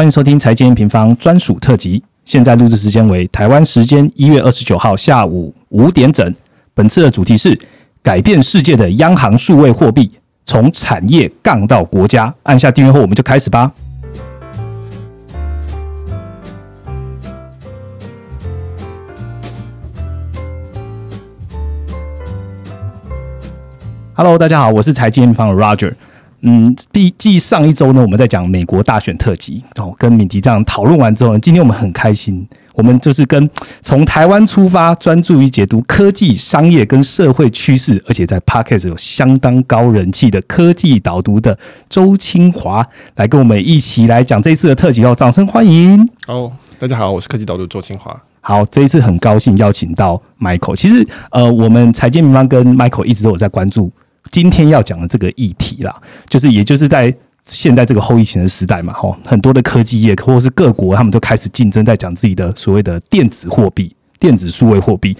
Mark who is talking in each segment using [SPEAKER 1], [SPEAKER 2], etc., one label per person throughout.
[SPEAKER 1] 欢迎收听财经平方专属特辑。现在录制时间为台湾时间一月二十九号下午五点整。本次的主题是改变世界的央行数位货币，从产业杠到国家。按下订阅后，我们就开始吧。Hello，大家好，我是财经平方的 Roger。嗯，第继上一周呢，我们在讲美国大选特辑哦，跟敏迪这样讨论完之后呢，今天我们很开心，我们就是跟从台湾出发，专注于解读科技、商业跟社会趋势，而且在 Podcast 有相当高人气的科技导读的周清华来跟我们一起来讲这一次的特辑哦，掌声欢迎！
[SPEAKER 2] 哦，大家好，我是科技导读周清华。
[SPEAKER 1] 好，这一次很高兴邀请到 Michael。其实呃，我们财经民方跟 Michael 一直都有在关注。今天要讲的这个议题啦，就是也就是在现在这个后疫情的时代嘛，哈，很多的科技业或是各国，他们都开始竞争，在讲自己的所谓的电子货币、电子数位货币。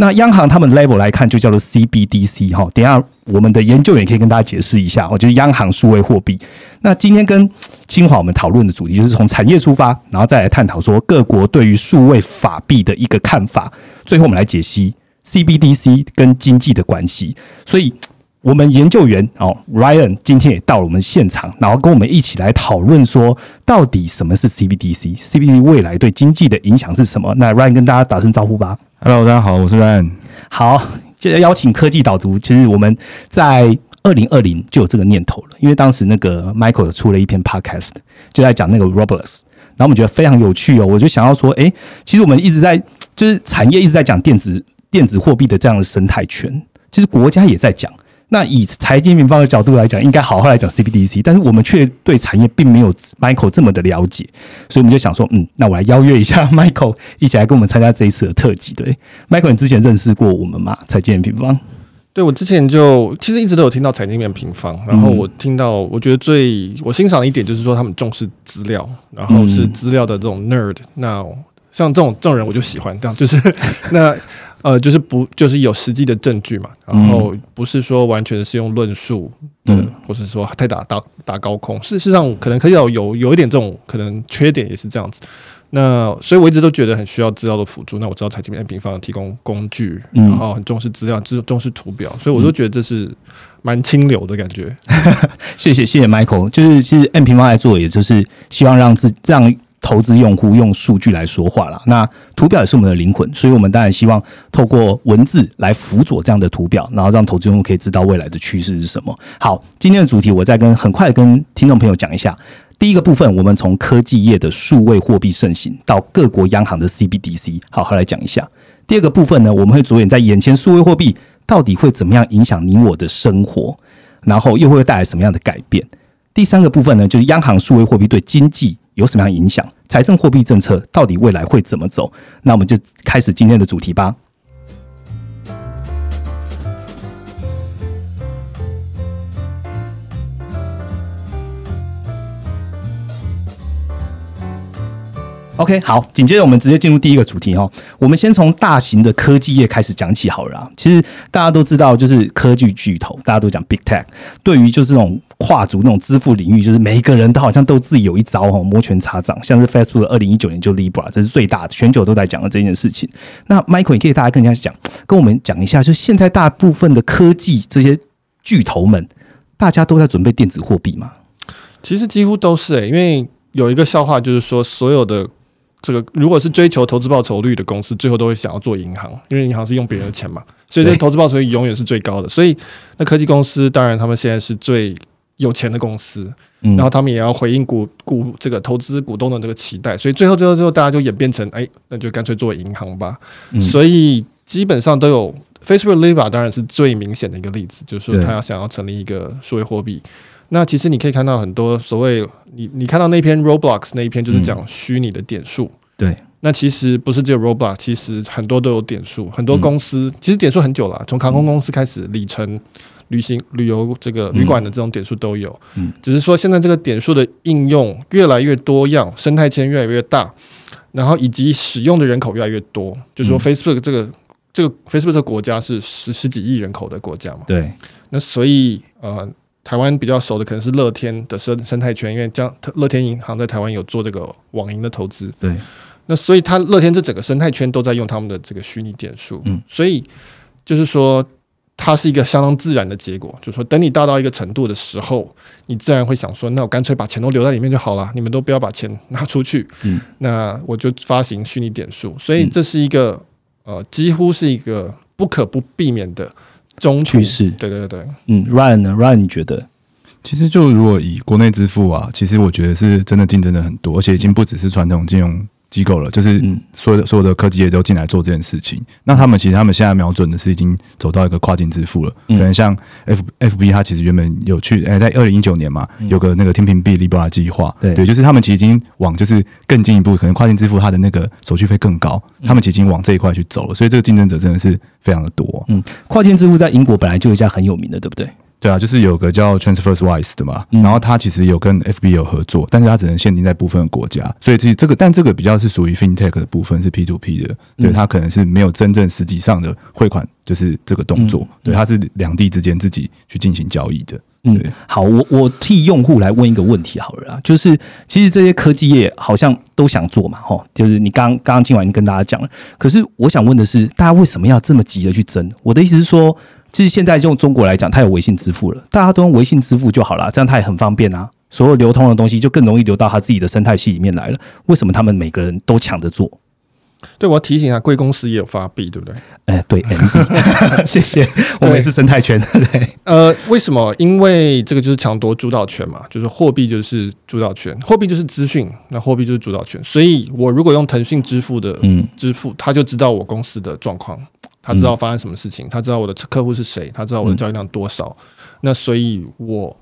[SPEAKER 1] 那央行他们 level 来看，就叫做 CBDC 哈。等下我们的研究员可以跟大家解释一下，哦，就是央行数位货币。那今天跟清华我们讨论的主题，就是从产业出发，然后再来探讨说各国对于数位法币的一个看法。最后我们来解析 CBDC 跟经济的关系。所以。我们研究员哦，Ryan 今天也到了我们现场，然后跟我们一起来讨论说，到底什么是 CBDC？CBDC 未来对经济的影响是什么？那 Ryan 跟大家打声招呼吧。
[SPEAKER 3] Hello，大家好，我是 Ryan。
[SPEAKER 1] 好，接着邀请科技导读。其实我们在二零二零就有这个念头了，因为当时那个 Michael 有出了一篇 Podcast，就在讲那个 Roblox，然后我们觉得非常有趣哦，我就想要说，哎，其实我们一直在就是产业一直在讲电子电子货币的这样的生态圈，其实国家也在讲。那以财经民方的角度来讲，应该好好来讲 CBDC，但是我们却对产业并没有 Michael 这么的了解，所以我们就想说，嗯，那我来邀约一下 Michael 一起来跟我们参加这一次的特辑。对，Michael，你之前认识过我们吗？财经平方？
[SPEAKER 2] 对我之前就其实一直都有听到财经面平方，然后我听到我觉得最我欣赏的一点就是说他们重视资料，然后是资料的这种 nerd。那像这种这种人我就喜欢这样，就是 那。呃，就是不就是有实际的证据嘛，然后不是说完全是用论述的，或者说太打打打高空。事实上，可能可以有有有一点这种可能缺点也是这样子。那所以我一直都觉得很需要资料的辅助。那我知道财经面平方提供工具，然后很重视资料，重重视图表，所以我都觉得这是蛮清流的感觉。
[SPEAKER 1] 谢谢谢谢 Michael，就是其实 M 平方来做，也就是希望让自让。投资用户用数据来说话了，那图表也是我们的灵魂，所以我们当然希望透过文字来辅佐这样的图表，然后让投资用户可以知道未来的趋势是什么。好，今天的主题我再跟很快跟听众朋友讲一下。第一个部分，我们从科技业的数位货币盛行到各国央行的 CBDC，好好来讲一下。第二个部分呢，我们会着眼在眼前数位货币到底会怎么样影响你我的生活，然后又会带来什么样的改变。第三个部分呢，就是央行数位货币对经济。有什么样影响？财政货币政策到底未来会怎么走？那我们就开始今天的主题吧。OK，好，紧接着我们直接进入第一个主题哦。我们先从大型的科技业开始讲起好了。其实大家都知道，就是科技巨头，大家都讲 Big Tech。对于就是这种跨足那种支付领域，就是每一个人都好像都自己有一招哈，摩拳擦掌。像是 Facebook 二零一九年就 Libra，这是最大的，全球都在讲的这件事情。那 Michael，你可以大家更加讲，跟我们讲一下，就现在大部分的科技这些巨头们，大家都在准备电子货币吗？
[SPEAKER 2] 其实几乎都是诶，因为有一个笑话，就是说所有的。这个如果是追求投资报酬率的公司，最后都会想要做银行，因为银行是用别人的钱嘛，所以这投资报酬率永远是最高的。所以那科技公司当然他们现在是最有钱的公司，然后他们也要回应股股这个投资股东的这个期待，所以最后最后最后大家就演变成，哎，那就干脆做银行吧。所以基本上都有 Facebook Libra 当然是最明显的一个例子，就是说他要想要成立一个数位货币。那其实你可以看到很多所谓你你看到那篇 Roblox 那一篇就是讲虚拟的点数，
[SPEAKER 1] 对。
[SPEAKER 2] 那其实不是只有 Roblox，其实很多都有点数，很多公司其实点数很久了，从航空公司开始，里程、旅行、旅游这个旅馆的这种点数都有。嗯。只是说现在这个点数的应用越来越多样，生态圈越来越大，然后以及使用的人口越来越多，就是说 Facebook 这个这个 Facebook 这个国家是十十几亿人口的国家嘛？
[SPEAKER 1] 对。
[SPEAKER 2] 那所以呃。台湾比较熟的可能是乐天的生生态圈，因为将乐天银行在台湾有做这个网银的投资，
[SPEAKER 1] 对，
[SPEAKER 2] 那所以它乐天这整个生态圈都在用他们的这个虚拟点数，
[SPEAKER 1] 嗯，
[SPEAKER 2] 所以就是说它是一个相当自然的结果，就是说等你大到一个程度的时候，你自然会想说，那我干脆把钱都留在里面就好了，你们都不要把钱拿出去，
[SPEAKER 1] 嗯，
[SPEAKER 2] 那我就发行虚拟点数，所以这是一个呃几乎是一个不可不避免的中
[SPEAKER 1] 趋势。
[SPEAKER 2] 对对对，
[SPEAKER 1] 嗯，Ryan 呢？Ryan 你觉得？
[SPEAKER 3] 其实就如果以国内支付啊，其实我觉得是真的竞争的很多，而且已经不只是传统金融机构了，就是
[SPEAKER 1] 嗯。
[SPEAKER 3] 所有的所有的科技业都进来做这件事情。那他们其实他们现在瞄准的是已经走到一个跨境支付了，
[SPEAKER 1] 嗯。
[SPEAKER 3] 可能像 F F B 它其实原本有去，哎、在二零一九年嘛，有个那个天平币 Libra 计划，
[SPEAKER 1] 对。
[SPEAKER 3] 对，就是他们其实已经往就是更进一步，可能跨境支付它的那个手续费更高，他们其实已经往这一块去走了，所以这个竞争者真的是非常的多。嗯。
[SPEAKER 1] 跨境支付在英国本来就有一家很有名的，对不对？
[SPEAKER 3] 对啊，就是有个叫 TransferWise 的嘛，
[SPEAKER 1] 嗯。
[SPEAKER 3] 然后它其实有跟 FB 有合作，但是它只能限定在部分的国家，所以这这个，但这个比较是属于 FinTech 的部分，是 P to P 的，对，
[SPEAKER 1] 嗯
[SPEAKER 3] 它可能是没有真正实际上的汇款，就是这个动作，
[SPEAKER 1] 嗯
[SPEAKER 3] 对，它是两地之间自己去进行交易的，
[SPEAKER 1] 嗯，好，我我替用户来问一个问题好了啦，就是其实这些科技业好像都想做嘛，吼，就是你刚刚刚今晚已经跟大家讲了，可是我想问的是，大家为什么要这么急的去争？我的意思是说，其实现在用中国来讲，它有微信支付了，大家都用微信支付就好了，这样它也很方便啊，所有流通的东西就更容易流到他自己的生态系里面来了。为什么他们每个人都抢着做？
[SPEAKER 2] 对我要提醒一下，贵公司也有发币，对不对？
[SPEAKER 1] 哎、对，MB，谢谢，我们也是生态圈，对，
[SPEAKER 2] 呃，为什么？因为这个就是抢夺主导权嘛，就是货币就是主导权，货币就是资讯，那货币就是主导权。所以我如果用腾讯支付的
[SPEAKER 1] 嗯
[SPEAKER 2] 支付，他就知道我公司的状况，他知道发生什么事情，他知道我的客户是谁，他知道我的交易量多少。那所以我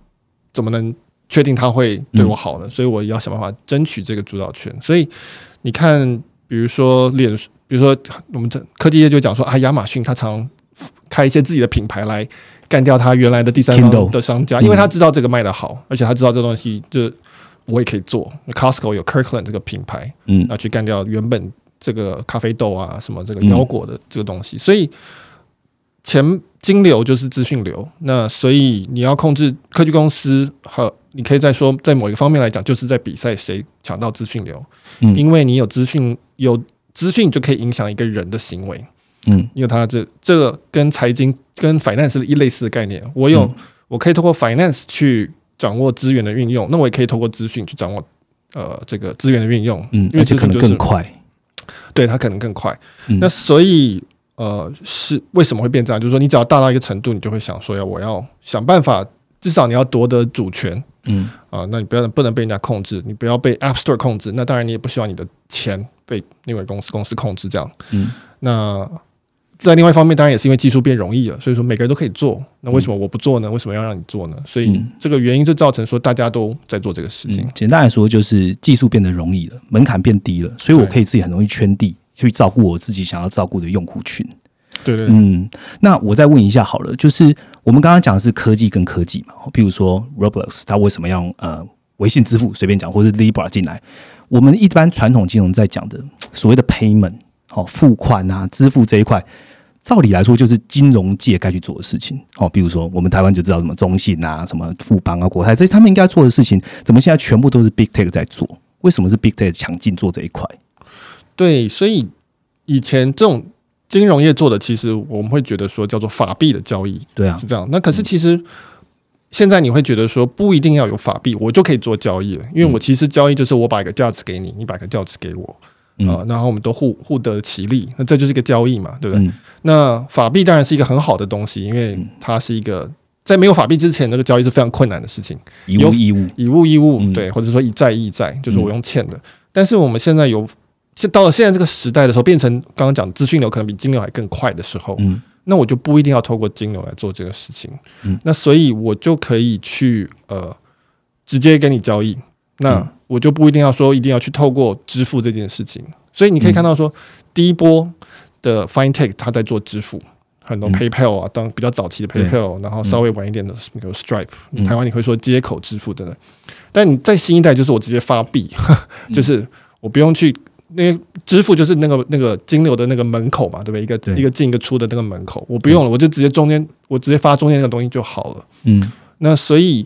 [SPEAKER 2] 怎么能确定他会对我好呢？所以我要想办法争取这个主导权。所以你看，比如说脸，比如说我们这科技业就讲说啊，亚马逊他常开一些自己的品牌来干掉他原来的第三方的商家，因为他知道这个卖的好，而且他知道这东西就我也可以做。Costco 有 Kirkland 这个品牌，
[SPEAKER 1] 嗯
[SPEAKER 2] 那去干掉原本这个咖啡豆啊什么这个
[SPEAKER 1] 嗯。
[SPEAKER 2] 腰果的这个东西，所以钱金流就是资讯流，那所以你要控制科技公司和你可以再说，在某一个方面来讲，就是在比赛谁抢到资讯流，
[SPEAKER 1] 嗯。
[SPEAKER 2] 因为你有资讯有资讯就可以影响一个人的行为，
[SPEAKER 1] 嗯。
[SPEAKER 2] 因为它这这个跟财经跟 finance 是一类似的概念，我有、
[SPEAKER 1] 嗯。
[SPEAKER 2] 我可以通过 finance 去掌握资源的运用，那我也可以通过资讯去掌握呃这个资源的运用，
[SPEAKER 1] 嗯，
[SPEAKER 2] 因为
[SPEAKER 1] 而且可能更快。
[SPEAKER 2] 对它可能更快。
[SPEAKER 1] 嗯
[SPEAKER 2] 那所以呃，是为什么会变这样？就是说，你只要大到一个程度，你就会想说，要我要想办法，至少你要夺得主权
[SPEAKER 1] 嗯
[SPEAKER 2] 啊、那你不要不能被人家控制，你不要被 App Store 控制。那当然，你也不希望你的钱被另外公司公司控制。这样，
[SPEAKER 1] 嗯
[SPEAKER 2] 那在另外一方面，当然也是因为技术变容易了，所以说每个人都可以做。那为什么我不做呢？为什么要让你做呢？所以
[SPEAKER 1] 嗯
[SPEAKER 2] 这个原因就造成说大家都在做这个事情
[SPEAKER 1] 嗯。，简单来说就是技术变得容易了，门槛变低了，所以我可以自己很容易圈地去照顾我自己想要照顾的用户群。
[SPEAKER 2] 对对对，
[SPEAKER 1] 嗯，那我再问一下好了，就是我们刚刚讲的是科技跟科技嘛，比如说 Roblox 它为什么要呃微信支付随便讲，或是 Libra 进来？我们一般传统金融在讲的所谓的 payment 哦付款啊支付这一块，照理来说就是金融界该去做的事情哦，比如说我们台湾就知道什么中信啊、什么富邦啊、国泰，这些他们应该做的事情，怎么现在全部都是 Big Tech 在做？为什么是 Big Tech 强劲做这一块？
[SPEAKER 2] 对，所以以前这种金融业做的，其实我们会觉得说叫做法币的交易
[SPEAKER 1] 对啊
[SPEAKER 2] 是，这样。那可是其实现在你会觉得说不一定要有法币，我就可以做交易了，因为我其实交易就是我把一个价值给你，你把一个价值给我。
[SPEAKER 1] 嗯。
[SPEAKER 2] 啊、然后我们都互互得其利，那这就是一个交易嘛，对不对？
[SPEAKER 1] 嗯。
[SPEAKER 2] 那法币当然是一个很好的东西，因为它是一个在没有法币之前，那个交易是非常困难的事情。
[SPEAKER 1] 以物易物，
[SPEAKER 2] 以物易物，
[SPEAKER 1] 嗯。
[SPEAKER 2] 对，或者说以债易债，就是我用欠的。但是我们现在有，现到了现在这个时代的时候，变成刚刚讲资讯流可能比金流还更快的时候，
[SPEAKER 1] 嗯。
[SPEAKER 2] 那我就不一定要透过金流来做这个事情。
[SPEAKER 1] 嗯。
[SPEAKER 2] 那所以我就可以去呃直接跟你交易，那
[SPEAKER 1] 嗯
[SPEAKER 2] 我就不一定要说一定要去透过支付这件事情。所以你可以看到说，第一波的 FinTech 它在做支付。很多
[SPEAKER 1] 嗯
[SPEAKER 2] PayPal 啊，当比较早期的 PayPal，然后稍微晚一点的那个 Stripe，、
[SPEAKER 1] 嗯
[SPEAKER 2] 台湾你会说接口支付等等。但你在新一代，就是我直接发币，
[SPEAKER 1] 嗯
[SPEAKER 2] 就是我不用去那个支付，就是那个那个金流的那个门口嘛，对不对？一个一个进一个出的那个门口，我不用了，我就直接中间我直接发中间那个东西就好了。
[SPEAKER 1] 嗯
[SPEAKER 2] 那所以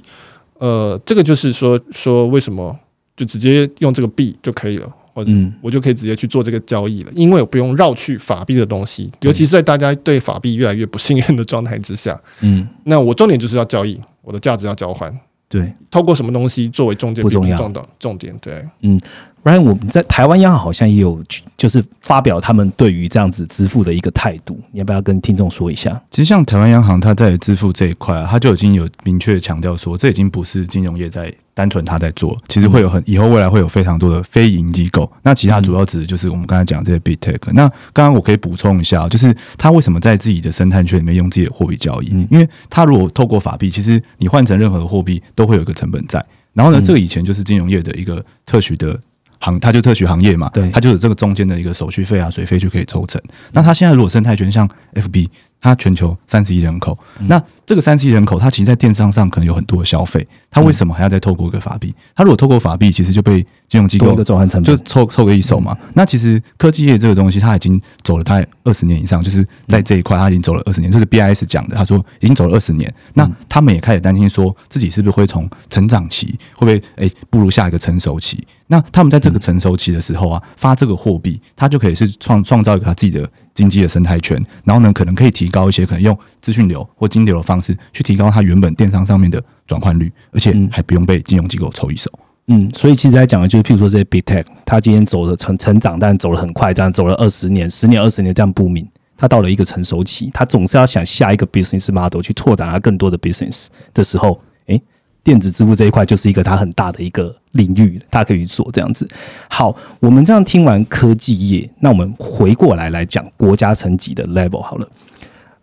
[SPEAKER 2] 呃，这个就是说说为什么就直接用这个币就可以了，或者
[SPEAKER 1] 嗯
[SPEAKER 2] 我就可以直接去做这个交易了，因为我不用绕去法币的东西，尤其是在大家对法币越来越不信任的状态之下，
[SPEAKER 1] 嗯，
[SPEAKER 2] 那我重点就是要交易，我的价值要交换，
[SPEAKER 1] 对。
[SPEAKER 2] 透过什么东西作为中间
[SPEAKER 1] 不重要
[SPEAKER 2] 并不重点，对。
[SPEAKER 1] 不然我们在台湾央行好像也有就是发表他们对于这样子支付的一个态度，你要不要跟听众说一下？
[SPEAKER 3] 其实像台湾央行，它在支付这一块啊，它就已经有明确强调说，这已经不是金融业在单纯它在做，其实会有很以后未来会有非常多的非营机构。那其他主要指的就是我们刚才讲这些 big tech。那刚刚我可以补充一下，就是它为什么在自己的生态圈里面用自己的货币交易？因为它如果透过法币，其实你换成任何的货币都会有一个成本在。然后呢，这个以前就是金融业的一个特许的行，它就特许行业嘛，
[SPEAKER 1] 对
[SPEAKER 3] 它就有这个中间的一个手续费啊、水费就可以抽成。那它现在如果生态圈像 FB，它全球三十亿人口，那这个三十亿人口，它其实，在电商上可能有很多的消费，它为什么还要再透过一个法币？它如果透过法币，其实就被金融机构
[SPEAKER 1] 转换成
[SPEAKER 3] 就
[SPEAKER 1] 本，
[SPEAKER 3] 凑凑个一手嘛。那其实科技业这个东西，它已经走了大概二十年以上，就是在这一块，它已经走了二十年。这是 BIS 讲的，他说已经走了二十年。那他们也开始担心说，自己是不是会从成长期会不会诶步入下一个成熟期？那他们在这个成熟期的时候啊，发这个货币，它就可以是创创造一个他自己的经济的生态圈，然后呢，可能可以提高一些，可能用资讯流或金流的方式去提高它原本电商上面的转换率，而且还不用被金融机构抽一手。
[SPEAKER 1] 嗯，嗯所以其实在讲的就是，譬如说这些 big tech，它今天走的成成长，但走了很快，这样走了二十年、十年、二十年这样不明，它到了一个成熟期，它总是要想下一个 business model 去拓展它更多的 business 的时候，诶，电子支付这一块就是一个它很大的一个领域，它可以做这样子。好，我们这样听完科技业，那我们回过来来讲国家层级的 level 好了。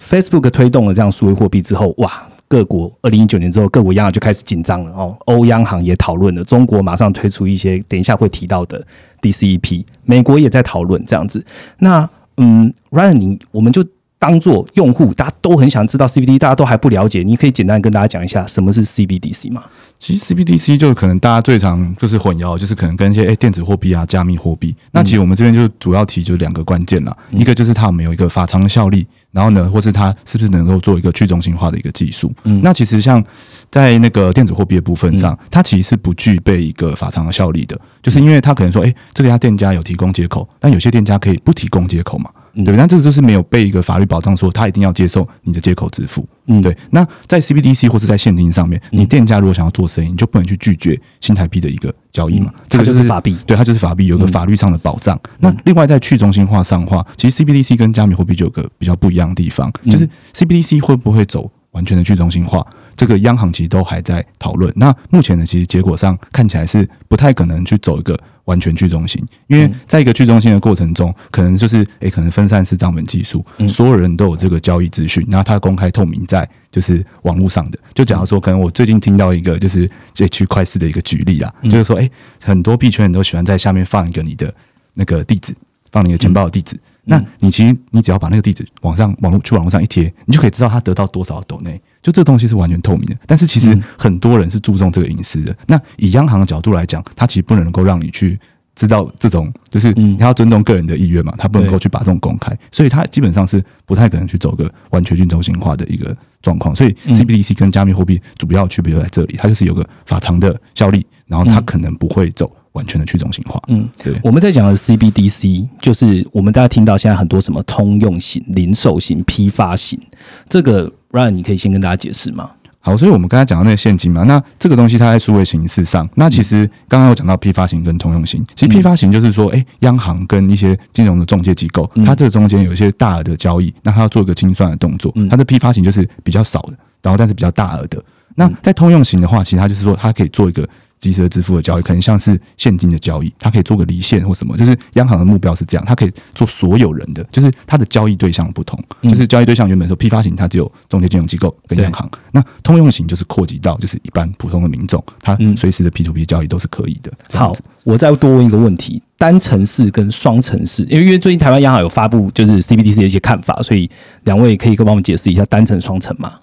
[SPEAKER 1] Facebook 推动了这样数位货币之后，哇，各国二零一九年之后，各国央行就开始紧张了哦。欧央行也讨论了，中国马上推出一些等一下会提到的 DCEP，美国也在讨论这样子。那嗯，Ryan，你我们就当做用户，大家都很想知道 CBD，大家都还不了解，你可以简单跟大家讲一下什么是 CBDC 吗？
[SPEAKER 3] 其实 CBDC 就可能大家最常就是混淆，就是可能跟一些诶电子货币啊、加密货币。那其实我们这边就主要提就是两个关键啦，一个就是它有没有一个法偿的效力，然后呢，或是它是不是能够做一个去中心化的一个技术。
[SPEAKER 1] 嗯
[SPEAKER 3] 那其实像在那个电子货币的部分上，它其实是不具备一个法偿的效力的，就是因为它可能说，诶，这个家店家有提供接口，但有些店家可以不提供接口嘛。对？那这个就是没有被一个法律保障，说他一定要接受你的接口支付。
[SPEAKER 1] 嗯
[SPEAKER 3] 对。那在 CBDC 或是在现金上面，你店家如果想要做生意，你就不能去拒绝新台币的一个交易嘛。这个
[SPEAKER 1] 就是法币
[SPEAKER 3] 对，它就是法币，有一个法律上的保障。那另外在去中心化上的话，其实 CBDC 跟加密货币就有个比较不一样的地方，就是 CBDC 会不会走完全的去中心化？这个央行其实都还在讨论。那目前呢，其实结果上看起来是不太可能去走一个完全去中心，因为在一个去中心的过程中，可能就是诶，可能分散式账本技术，所有人都有这个交易资讯，然后它公开透明在就是网络上的。就假如说，可能我最近听到一个就是这区块式的一个举例啊，就是说，诶，很多币圈人都喜欢在下面放一个你的那个地址，放你的钱包的地址。那你其实你只要把那个地址往上网络去网络上一贴，你就可以知道他得到多少抖内。就这东西是完全透明的，但是其实很多人是注重这个隐私的。那以央行的角度来讲，它其实不能够让你去知道这种，就是你要尊重个人的意愿嘛，他不能够去把这种公开，所以它基本上是不太可能去走个完全去中心化的一个状况。所以 CBDC 跟加密货币主要区别就在这里，它就是有个法偿的效力，然后它可能不会走完全的去中心化。
[SPEAKER 1] 嗯，
[SPEAKER 3] 对。
[SPEAKER 1] 我们在讲的 CBDC，就是我们大家听到现在很多什么通用型、零售型、批发型，这个 Ryan 你可以先跟大家解释吗？
[SPEAKER 3] 好，所以我们刚才讲到那个现金嘛，那这个东西它在数位形式上，那其实刚刚有讲到批发型跟通用型。其实批发型就是说，哎、央行跟一些金融的中介机构，它这个中间有一些大额的交易，那它要做一个清算的动作。它的批发型就是比较少的，然后但是比较大额的。那在通用型的话，其实它就是说，它可以做一个即时的支付的交易，可能像是现金的交易，它可以做个离线或什么。就是央行的目标是这样，它可以做所有人的，就是它的交易对象不同，就是交易对象原本说批发型它只有中介金融机构跟央行，那通用型就是扩及到就是一般普通的民众，它随时的 P to P 交易都是可以的。
[SPEAKER 1] 好，我再多问一个问题：单程式跟双程式，因为因为最近台湾央行有发布就是 CBDC 的一些看法，所以两位可以跟我们解释一下单城、双城吗？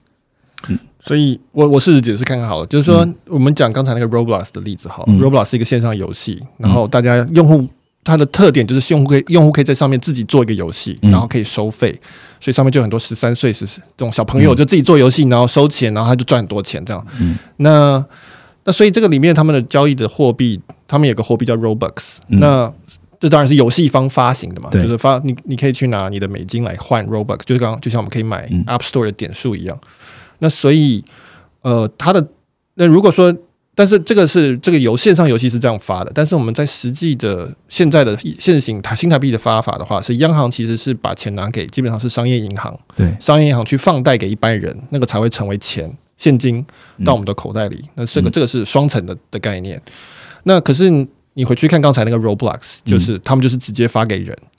[SPEAKER 2] 所以我我试着解释看看好了，就是说我们讲刚才那个 Roblox 的例子好了、
[SPEAKER 1] 嗯。
[SPEAKER 2] R o b l o x 是一个线上游戏，然后大家用户它的特点就是用户可以用户可以在上面自己做一个游戏，
[SPEAKER 1] 嗯。
[SPEAKER 2] 然后可以收费，所以上面就有很多十三岁是这种小朋友就自己做游戏，然后收钱，然后他就赚很多钱这样。
[SPEAKER 1] 嗯。
[SPEAKER 2] 那那所以这个里面他们的交易的货币，他们有个货币叫 Robux，、
[SPEAKER 1] 嗯。
[SPEAKER 2] 那这当然是游戏方发行的嘛，就是发你你可以去拿你的美金来换 Robux，就是刚刚就像我们可以买
[SPEAKER 1] 嗯。
[SPEAKER 2] App Store 的点数一样。那所以呃，它的那如果说，但是这个是这个游线上游戏是这样发的，但是我们在实际的现在的现行台新台币的发法的话，是央行其实是把钱拿给基本上是商业银行，
[SPEAKER 3] 对，
[SPEAKER 2] 商业银行去放贷给一般人，那个才会成为钱现金到我们的口袋里。那这个
[SPEAKER 1] 嗯
[SPEAKER 2] 这个是双层的的概念。那可是你回去看刚才那个 Roblox，就是他们就是直接发给人。
[SPEAKER 1] 嗯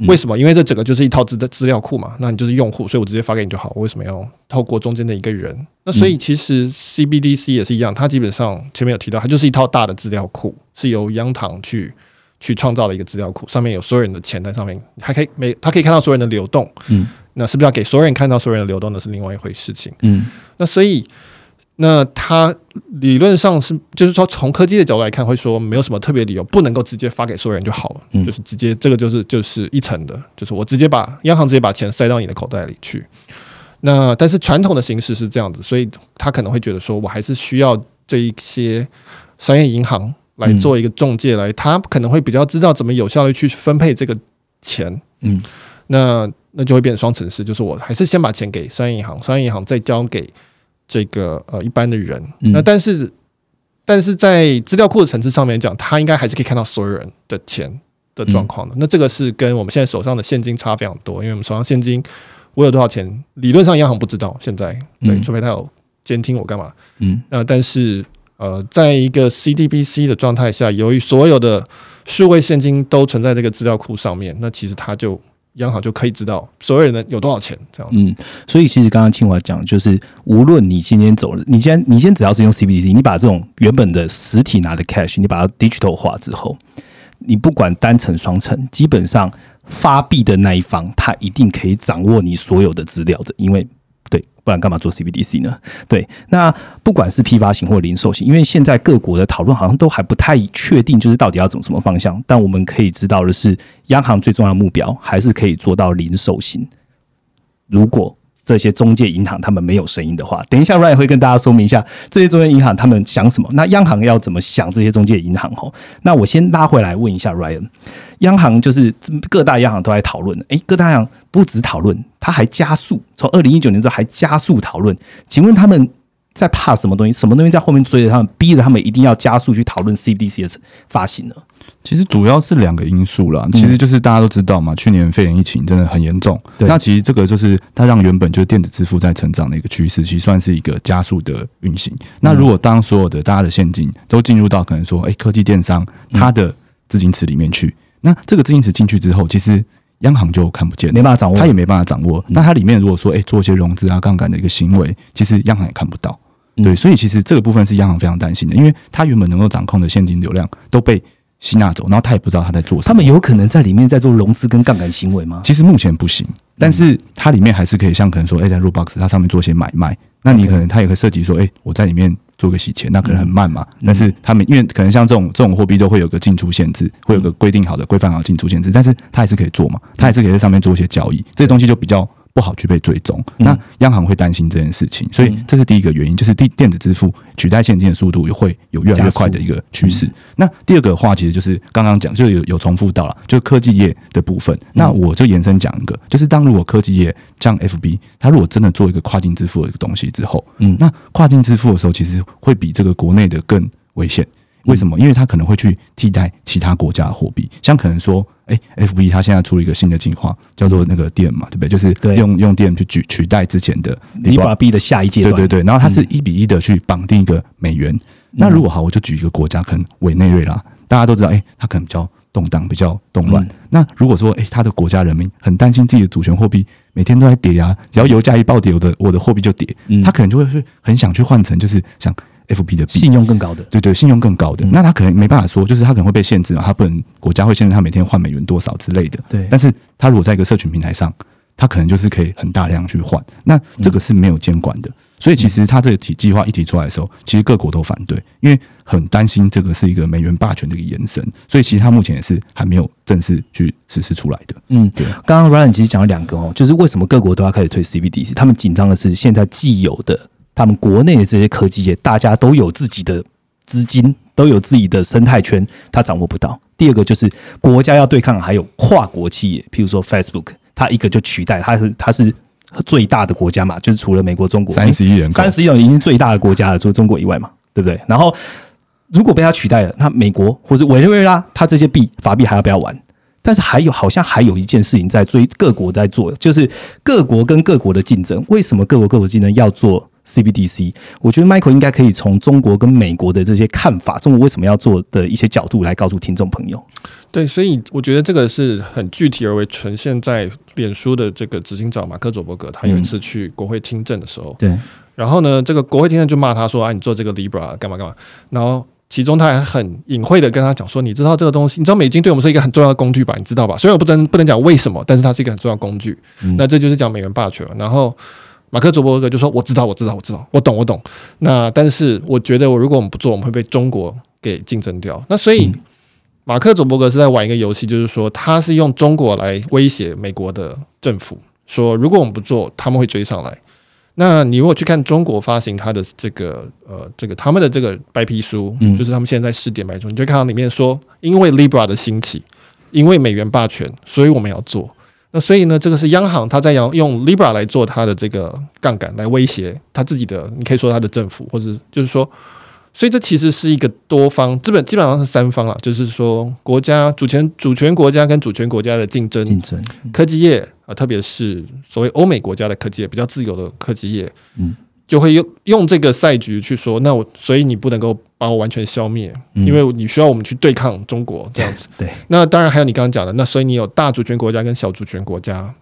[SPEAKER 2] 为什么？因为这整个就是一套资的资料库嘛，那你就是用户，所以我直接发给你就好。我为什么要透过中间的一个人？那所以其实 CBDC 也是一样，它基本上前面有提到，它就是一套大的资料库，是由央行去去创造的一个资料库，上面有所有人的钱在上面，还可以每它可以看到所有人的流动。
[SPEAKER 1] 嗯
[SPEAKER 2] 那是不是要给所有人看到所有人的流动，那是另外一回事情。
[SPEAKER 1] 嗯
[SPEAKER 2] 那所以，那它理论上是，就是说从科技的角度来看，会说没有什么特别理由不能够直接发给所有人就好了，
[SPEAKER 1] 嗯
[SPEAKER 2] 就是直接这个就是就是一层的，就是我直接把央行直接把钱塞到你的口袋里去。那但是传统的形式是这样子，所以他可能会觉得说我还是需要这一些商业银行来做一个中介来，他可能会比较知道怎么有效的去分配这个钱。
[SPEAKER 1] 嗯
[SPEAKER 2] 那那就会变成双层式，就是我还是先把钱给商业银行，商业银行再交给这个呃一般的人。
[SPEAKER 1] 嗯
[SPEAKER 2] 那但是但是在资料库的层次上面讲，他应该还是可以看到所有人的钱的状况的。那这个是跟我们现在手上的现金差非常多，因为我们手上现金我有多少钱，理论上央行不知道，现在对，
[SPEAKER 1] 嗯
[SPEAKER 2] 除非他有监听我干嘛。
[SPEAKER 1] 嗯
[SPEAKER 2] 那但是呃，在一个 CDBC 的状态下，由于所有的数位现金都存在这个资料库上面，那其实它就央行就可以知道所有人的有多少钱，这样。
[SPEAKER 1] 嗯，所以其实刚刚清华讲，就是无论你今天走了，你先你先只要是用 CBDC，你把这种原本的实体拿的 cash，你把它 digital 化之后，你不管单层双层，基本上发币的那一方，他一定可以掌握你所有的资料的，因为，不然干嘛做 CBDC 呢？对，那不管是批发型或零售型，因为现在各国的讨论好像都还不太确定，就是到底要走什么方向。但我们可以知道的是，央行最重要的目标还是可以做到零售型。如果这些中介银行他们没有声音的话，等一下 Ryan 会跟大家说明一下这些中介银行他们想什么。那央行要怎么想这些中介银行？吼，那我先拉回来问一下 Ryan，央行就是各大央行都在讨论，诶，各大央行不止讨论，他还加速，从二零一九年之后还加速讨论。请问他们在怕什么东西？什么东西在后面追着他们，逼着他们一定要加速去讨论 CBDC 的发行呢？
[SPEAKER 3] 其实主要是两个因素啦，其实就是大家都知道嘛，去年肺炎疫情真的很严重。那其实这个就是它让原本就是电子支付在成长的一个趋势，其实算是一个加速的运行。那如果当所有的大家的现金都进入到可能说，哎、科技电商它的资金池里面去，那这个资金池进去之后，其实央行就看不见
[SPEAKER 1] 没办法掌握，
[SPEAKER 3] 它也没办法掌握。那它里面如果说，哎、做一些融资啊、杠杆的一个行为，其实央行也看不到。
[SPEAKER 1] 嗯
[SPEAKER 3] 对，所以其实这个部分是央行非常担心的，因为它原本能够掌控的现金流量都被吸纳走，然后他也不知道他在做什么。
[SPEAKER 1] 他们有可能在里面在做融资跟杠杆行为吗？
[SPEAKER 3] 其实目前不行，但是它里面还是可以像可能说，哎、在 Roblox 它上面做一些买卖，那你可能它也会涉及说，哎、我在里面做个洗钱，那可能很慢嘛。但是他们因为可能像这种这种货币都会有个进出限制，会有个规定好的规范好的进出限制，但是它还是可以做嘛，它还是可以在上面做一些交易，这些东西就比较。不好去被追踪，那央行会担心这件事情，所以这是第一个原因，就是电电子支付取代现金的速度也会有越来越快的一个趋势。那第二个话，其实就是刚刚讲，就有有重复到了，就是科技业的部分。那我就延伸讲一个，就是当如果科技业像 FB，它如果真的做一个跨境支付的一个东西之后，
[SPEAKER 1] 嗯
[SPEAKER 3] 那跨境支付的时候，其实会比这个国内的更危险。为什么？因为它可能会去替代其他国家的货币，像可能说，哎、f b 它现在出了一个新的计划，叫做那个 DM 嘛，对不对？就是用用 DM 去取取代之前的
[SPEAKER 1] Libra B 的下一阶段，
[SPEAKER 3] 对对对，然后它是一比一的去绑定一个美元。那如果好，我就举一个国家，可能委内瑞拉，大家都知道，哎、它可能比较动荡，比较动乱。
[SPEAKER 1] 嗯。
[SPEAKER 3] 那如果说，哎、他的国家人民很担心自己的主权货币每天都在跌啊，只要油价一暴跌，我的我的货币就跌，
[SPEAKER 1] 嗯。
[SPEAKER 3] 他可能就会是很想去换成就是像 FB 的币。
[SPEAKER 1] 信用更高的，
[SPEAKER 3] 对对，信用更高的，那他可能没办法说，就是他可能会被限制嘛，他不能国家会限制他每天换美元多少之类的。
[SPEAKER 1] 对
[SPEAKER 3] 但是他如果在一个社群平台上，他可能就是可以很大量去换，那这个是没有监管的，所以其实他这个提计划一提出来的时候，其实各国都反对，因为很担心这个是一个美元霸权的一个延伸，所以其实他目前也是还没有正式去实施出来的。
[SPEAKER 1] 嗯，
[SPEAKER 3] 对。
[SPEAKER 1] 刚刚 Ryan 其实讲了两个哦，就是为什么各国都要开始推 CBDC，他们紧张的是现在既有的他们国内的这些科技业，大家都有自己的资金，都有自己的生态圈，他掌握不到。第二个就是国家要对抗，还有跨国企业，譬如说 Facebook，它一个就取代，它是它是最大的国家嘛，就是除了美国、中国
[SPEAKER 3] 三十亿人，
[SPEAKER 1] 三十亿人已经最大的国家了，除了中国以外嘛，对不对？然后如果被它取代了，那美国或者委内瑞拉，它这些币法币还要不要玩？但是还有好像还有一件事情在追各国在做，就是各国跟各国的竞争。为什么各国各国竞争要做 CBDC？我觉得 Michael 应该可以从中国跟美国的这些看法，中国为什么要做的一些角度来告诉听众朋友。
[SPEAKER 2] 对，所以我觉得这个是很具体而为呈现在脸书的这个执行长马克·佐伯格，他有一次去国会听证的时候，
[SPEAKER 1] 对，
[SPEAKER 2] 然后呢，这个国会听证就骂他说：“啊，你做这个 Libra 干嘛干嘛？”然后其中他还很隐晦的跟他讲说：“你知道这个东西，你知道美金对我们是一个很重要的工具吧？你知道吧？虽然我不能不能讲为什么，但是它是一个很重要的工具。那这就是讲美元霸权嘛。然后马克·佐伯格就说：“我知道，我知道，我知道，我懂，我懂。那但是我觉得，我如果我们不做，我们会被中国给竞争掉。那所以。马克·佐伯格是在玩一个游戏，就是说他是用中国来威胁美国的政府，说如果我们不做，他们会追上来。那你如果去看中国发行他的这个呃这个他们的这个白皮书，就是他们现在试点白皮书，你就看到里面说，因为 Libra 的兴起，因为美元霸权，所以我们要做。那所以呢，这个是央行他在用用 Libra 来做他的这个杠杆，来威胁他自己的，你可以说他的政府，或者就是说。所以这其实是一个多方，基本基本上是三方啊，就是说国家主权主权国家跟主权国家的竞争，
[SPEAKER 1] 竞争
[SPEAKER 2] 科技业啊，特别是所谓欧美国家的科技业，比较自由的科技业，
[SPEAKER 1] 嗯，
[SPEAKER 2] 就会用用这个赛局去说，那我所以你不能够把我完全消灭，因为你需要我们去对抗中国这样子。
[SPEAKER 1] 对，
[SPEAKER 2] 那当然还有你刚刚讲的，那所以你有大主权国家跟小主权国家，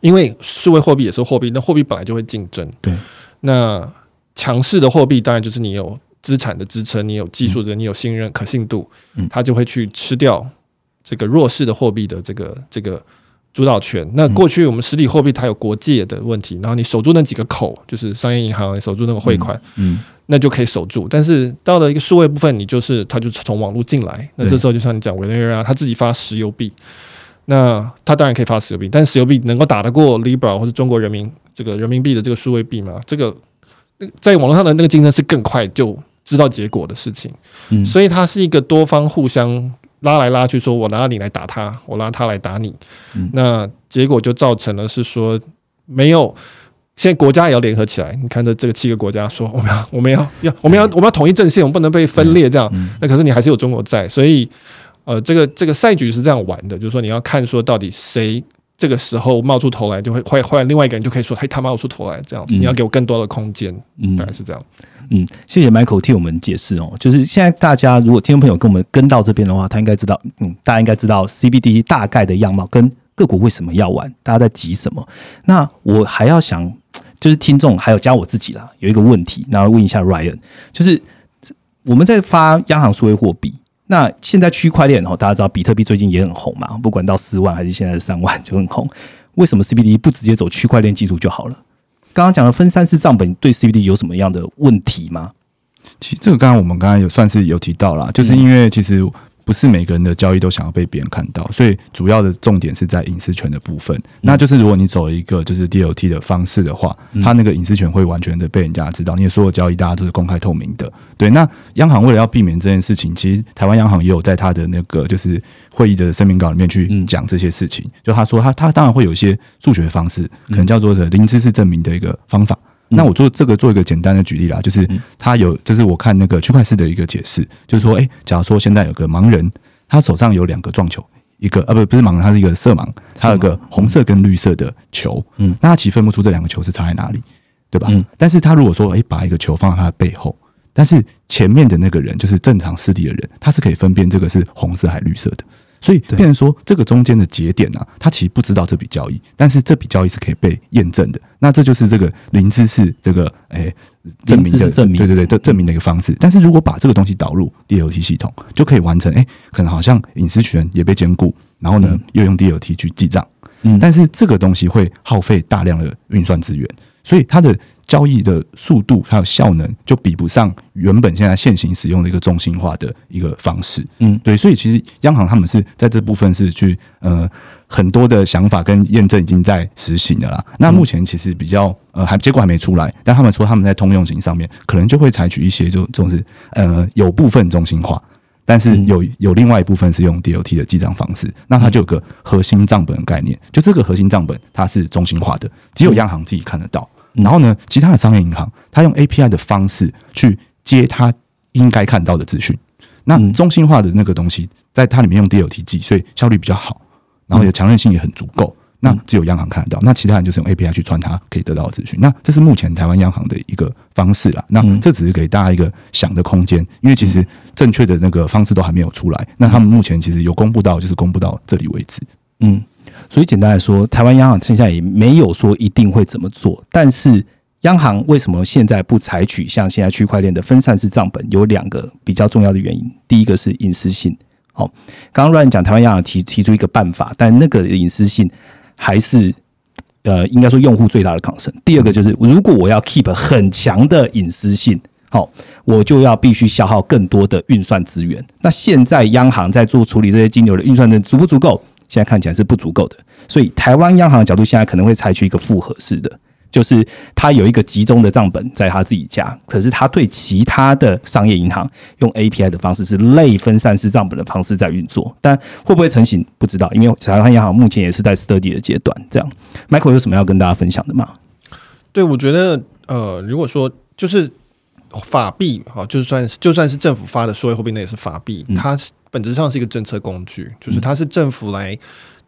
[SPEAKER 2] 因为数位货币也是货币，那货币本来就会竞争。
[SPEAKER 1] 对，
[SPEAKER 2] 那强势的货币当然就是你有。资产的支撑，你有技术的，你有信任可信度，它就会去吃掉这个弱势的货币的这个这个主导权。那过去我们实体货币它有国界的问题，然后你守住那几个口，就是商业银行守住那个汇款，
[SPEAKER 1] 嗯，
[SPEAKER 2] 那就可以守住。但是到了一个数位部分，你就是它就从网络进来，那这时候就像你讲委内瑞拉，他自己发石油币，那他当然可以发石油币，但石油币能够打得过 Libra 或者中国人民这个人民币的这个数位币吗？这个在网络上的那个竞争是更快就。知道结果的事情，
[SPEAKER 1] 嗯，
[SPEAKER 2] 所以它是一个多方互相拉来拉去，说我拿你来打他，我拉他来打你，那结果就造成了是说没有，现在国家也要联合起来。你看这这个七个国家说我们要我们要要我们要我们要统一阵线，我们不能被分裂这样。那可是你还是有中国在，所以呃，这个这个赛局是这样玩的，就是说你要看说到底谁。这个时候冒出头来，就会会换另外一个人就可以说：“嘿，他冒出头来，这样子，你要给我更多的空间。”嗯，大概是这样。
[SPEAKER 1] 嗯，嗯谢谢 Michael 替我们解释哦。就是现在大家如果听众朋友跟我们跟到这边的话，他应该知道，嗯，大家应该知道 CBD 大概的样貌跟各国为什么要玩，大家在急什么。那我还要想，就是听众还有加我自己啦，有一个问题，然后问一下 Ryan，就是我们在发央行数位货币。那现在区块链哦，大家知道比特币最近也很红嘛，不管到四万还是现在的三万就很红。为什么 CBD 不直接走区块链技术就好了？刚刚讲的分三次账本对 CBD 有什么样的问题吗？
[SPEAKER 3] 其实这个刚刚我们刚刚有算是有提到啦，就是因为其实。不是每个人的交易都想要被别人看到，所以主要的重点是在隐私权的部分。那就是如果你走一个就是 DLT 的方式的话，它那个隐私权会完全的被人家知道，你的所有交易大家都是公开透明的。对，那央行为了要避免这件事情，其实台湾央行也有在他的那个就是会议的声明稿里面去讲这些事情。就他说他他当然会有一些数学方式，可能叫做的零知识证明的一个方法。那我做这个做一个简单的举例啦，就是他有，就是我看那个区块式的一个解释，就是说，哎，假如说现在有个盲人，他手上有两个撞球，一个啊不不是盲人，他是一个色盲，他有个红色跟绿色的球，嗯，那他其实分不出这两个球是差在哪里，对吧？嗯，但是他如果说，哎，把一个球放在他的背后，但是前面的那个人就是正常视力的人，他是可以分辨这个是红色还是绿色的。所以，变成说这个中间的节点呢，他其实不知道这笔交易，但是这笔交易是可以被验证的。那这就是这个零知识这个诶证明的
[SPEAKER 1] 证明，
[SPEAKER 3] 对对对，这证明的一个方式。但是如果把这个东西导入 DLT 系统，就可以完成。诶，可能好像隐私权也被兼顾，然后呢又用 DLT 去记账。嗯，但是这个东西会耗费大量的运算资源，所以它的交易的速度还有效能就比不上原本现在现行使用的一个中心化的一个方式。
[SPEAKER 1] 嗯，
[SPEAKER 3] 对，所以其实央行他们是在这部分是去呃很多的想法跟验证已经在实行的啦。那目前其实比较呃还结果还没出来，但他们说他们在通用型上面可能就会采取一些就这种是呃有部分中心化。但是有有另外一部分是用 DLT 的记账方式，那它就有个核心账本的概念，就这个核心账本它是中心化的，只有央行自己看得到。然后呢，其他的商业银行它用 API 的方式去接它应该看到的资讯。那中心化的那个东西，在它里面用 DLT 记，所以效率比较好，然后也强韧性也很足够。那只有央行看得到，那其他人就是用 API 去穿它可以得到的资讯。那这是目前台湾央行的一个方式啦。那这只是给大家一个想的空间，因为其实正确的那个方式都还没有出来。那他们目前其实有公布到，就是公布到这里为止。
[SPEAKER 1] 嗯，所以简单来说，台湾央行现在也没有说一定会怎么做。但是央行为什么现在不采取像现在区块链的分散式账本？有两个比较重要的原因。第一个是隐私性。好，刚刚乱讲，台湾央行提提出一个办法，但那个隐私性。还是呃，应该说用户最大的抗生。第二个就是，如果我要 keep 很强的隐私性，好，我就要必须消耗更多的运算资源。那现在央行在做处理这些金流的运算的足不足够？现在看起来是不足够的。所以台湾央行的角度，现在可能会采取一个复合式的。就是他有一个集中的账本在他自己家，可是他对其他的商业银行用 API 的方式是类分散式账本的方式在运作，但会不会成型不知道，因为台湾央行目前也是在 study 的阶段。这样，Michael 有什么要跟大家分享的吗？
[SPEAKER 2] 对，我觉得呃，如果说就是法币哈，就算是就算是政府发的数位货币，那也是法币，它本质上是一个政策工具，就是它是政府来。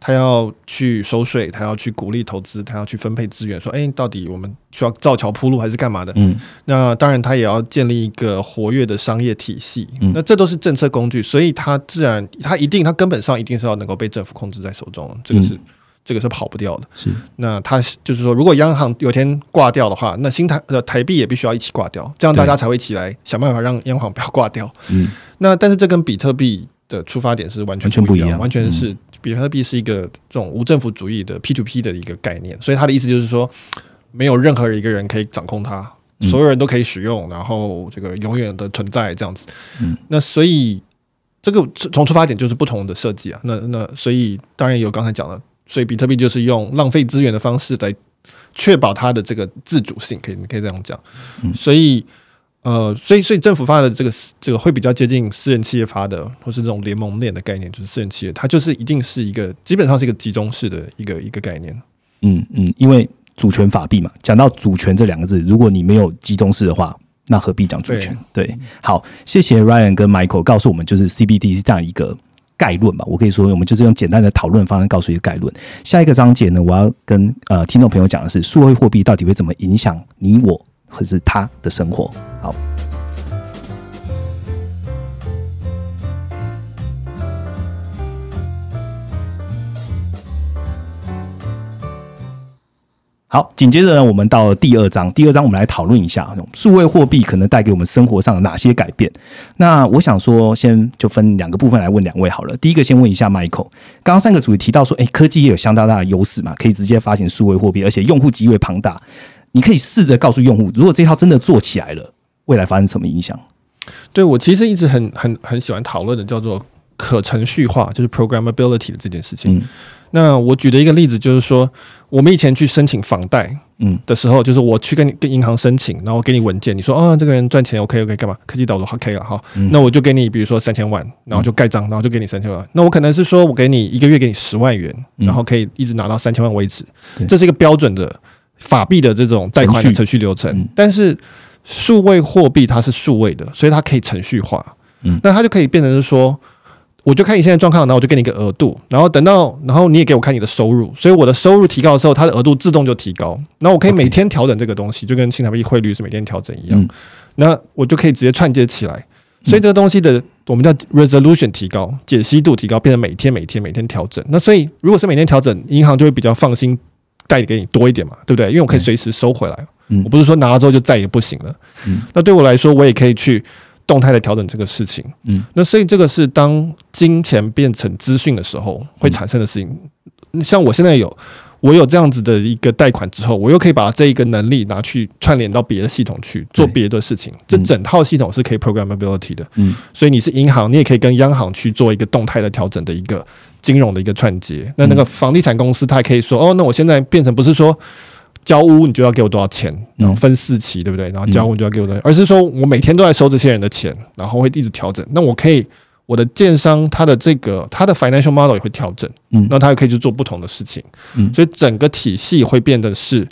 [SPEAKER 2] 它要去收税，它要去鼓励投资，它要去分配资源，说：“哎，到底我们需要造桥铺路还是干嘛的？”嗯，那当然，它也要建立一个活跃的商业体系。嗯，那这都是政策工具，所以它自然，它一定，它根本上一定是要能够被政府控制在手中。这个是，这个是跑不掉的。
[SPEAKER 1] 是，
[SPEAKER 2] 那他就是说，如果央行有天挂掉的话，那新台呃台币也必须要一起挂掉，这样大家才会起来想办法让央行不要挂掉。嗯，那但是这跟比特币的出发点是完全不一样，完全是。比特币是一个这种无政府主义的 P to P 的一个概念，所以他的意思就是说，没有任何一个人可以掌控它，所有人都可以使用，然后这个永远的存在这样子。嗯，那所以这个从出发点就是不同的设计啊。那那所以当然有刚才讲的，所以比特币就是用浪费资源的方式来确保它的这个自主性，可以你可以这样讲。所以。呃，所以所以政府发的这个这个会比较接近私人企业发的，或是这种联盟链的概念，就是私人企业，它就是一定是一个基本上是一个集中式的一个一个概念。
[SPEAKER 1] 嗯嗯，因为主权法币嘛，讲到主权这两个字，如果你没有集中式的话，那何必讲主权？对，好，谢谢 Ryan 跟 Michael 告诉我们，就是 CBD 是这样一个概论吧。我可以说，我们就是用简单的讨论方式告诉一个概论。下一个章节呢，我要跟呃听众朋友讲的是，数位货币到底会怎么影响你我。或是他的生活，好。好，紧接着呢，我们到了第二章。第二章，我们来讨论一下数位货币可能带给我们生活上的哪些改变。那我想说，先就分两个部分来问两位好了。第一个，先问一下 Michael，刚刚三个主题提到说，哎，科技也有相当大的优势嘛，可以直接发行数位货币，而且用户极为庞大。你可以试着告诉用户，如果这套真的做起来了，未来发生什么影响？
[SPEAKER 2] 对我其实一直很很很喜欢讨论的叫做可程序化，就是 programmability 的这件事情。那我举的一个例子就是说，我们以前去申请房贷，嗯。的时候，就是我去跟你跟银行申请，然后给你文件，你说啊这个人赚钱 OK OK 干嘛？科技导入 OK 了哈，那我就给你比如说三千万，然后就盖章，然后就给你三千万。那我可能是说我给你一个月给你十万元，然后可以一直拿到三千万为止，这是一个标准的。法币的这种贷款的程序。流程，但是数位货币它是数位的，所以它可以程序化。嗯，那它就可以变成是说，我就看你现在状况，然后我就给你一个额度，然后等到，然后你也给我看你的收入，所以我的收入提高的时候，它的额度自动就提高。然后我可以每天调整这个东西，就跟新台币汇率是每天调整一样。那我就可以直接串接起来，所以这个东西的我们叫 resolution 提高，解析度提高，变成每天每天每天调整。那所以如果是每天调整，银行就会比较放心。贷给你多一点嘛，对不对？因为我可以随时收回来，我不是说拿了之后就再也不行了。嗯，那对我来说，我也可以去动态的调整这个事情。嗯，那所以这个是当金钱变成资讯的时候会产生的事情。像我现在有，我有这样子的一个贷款之后，我又可以把这一个能力拿去串联到别的系统去做别的事情。这整套系统是可以 programmability 的，
[SPEAKER 1] 嗯，
[SPEAKER 2] 所以你是银行，你也可以跟央行去做一个动态的调整的一个金融的一个串接。那那个房地产公司，它还可以说，哦，那我现在变成不是说交屋你就要给我多少钱，然后分四期，对不对？然后交屋你就要给我多少，而是说我每天都在收这些人的钱，然后会一直调整。那我可以。我的建商，他的这个他的 financial model 也会调整，
[SPEAKER 1] 嗯
[SPEAKER 2] 那他也可以去做不同的事情，
[SPEAKER 1] 嗯
[SPEAKER 2] 所以整个体系会变得是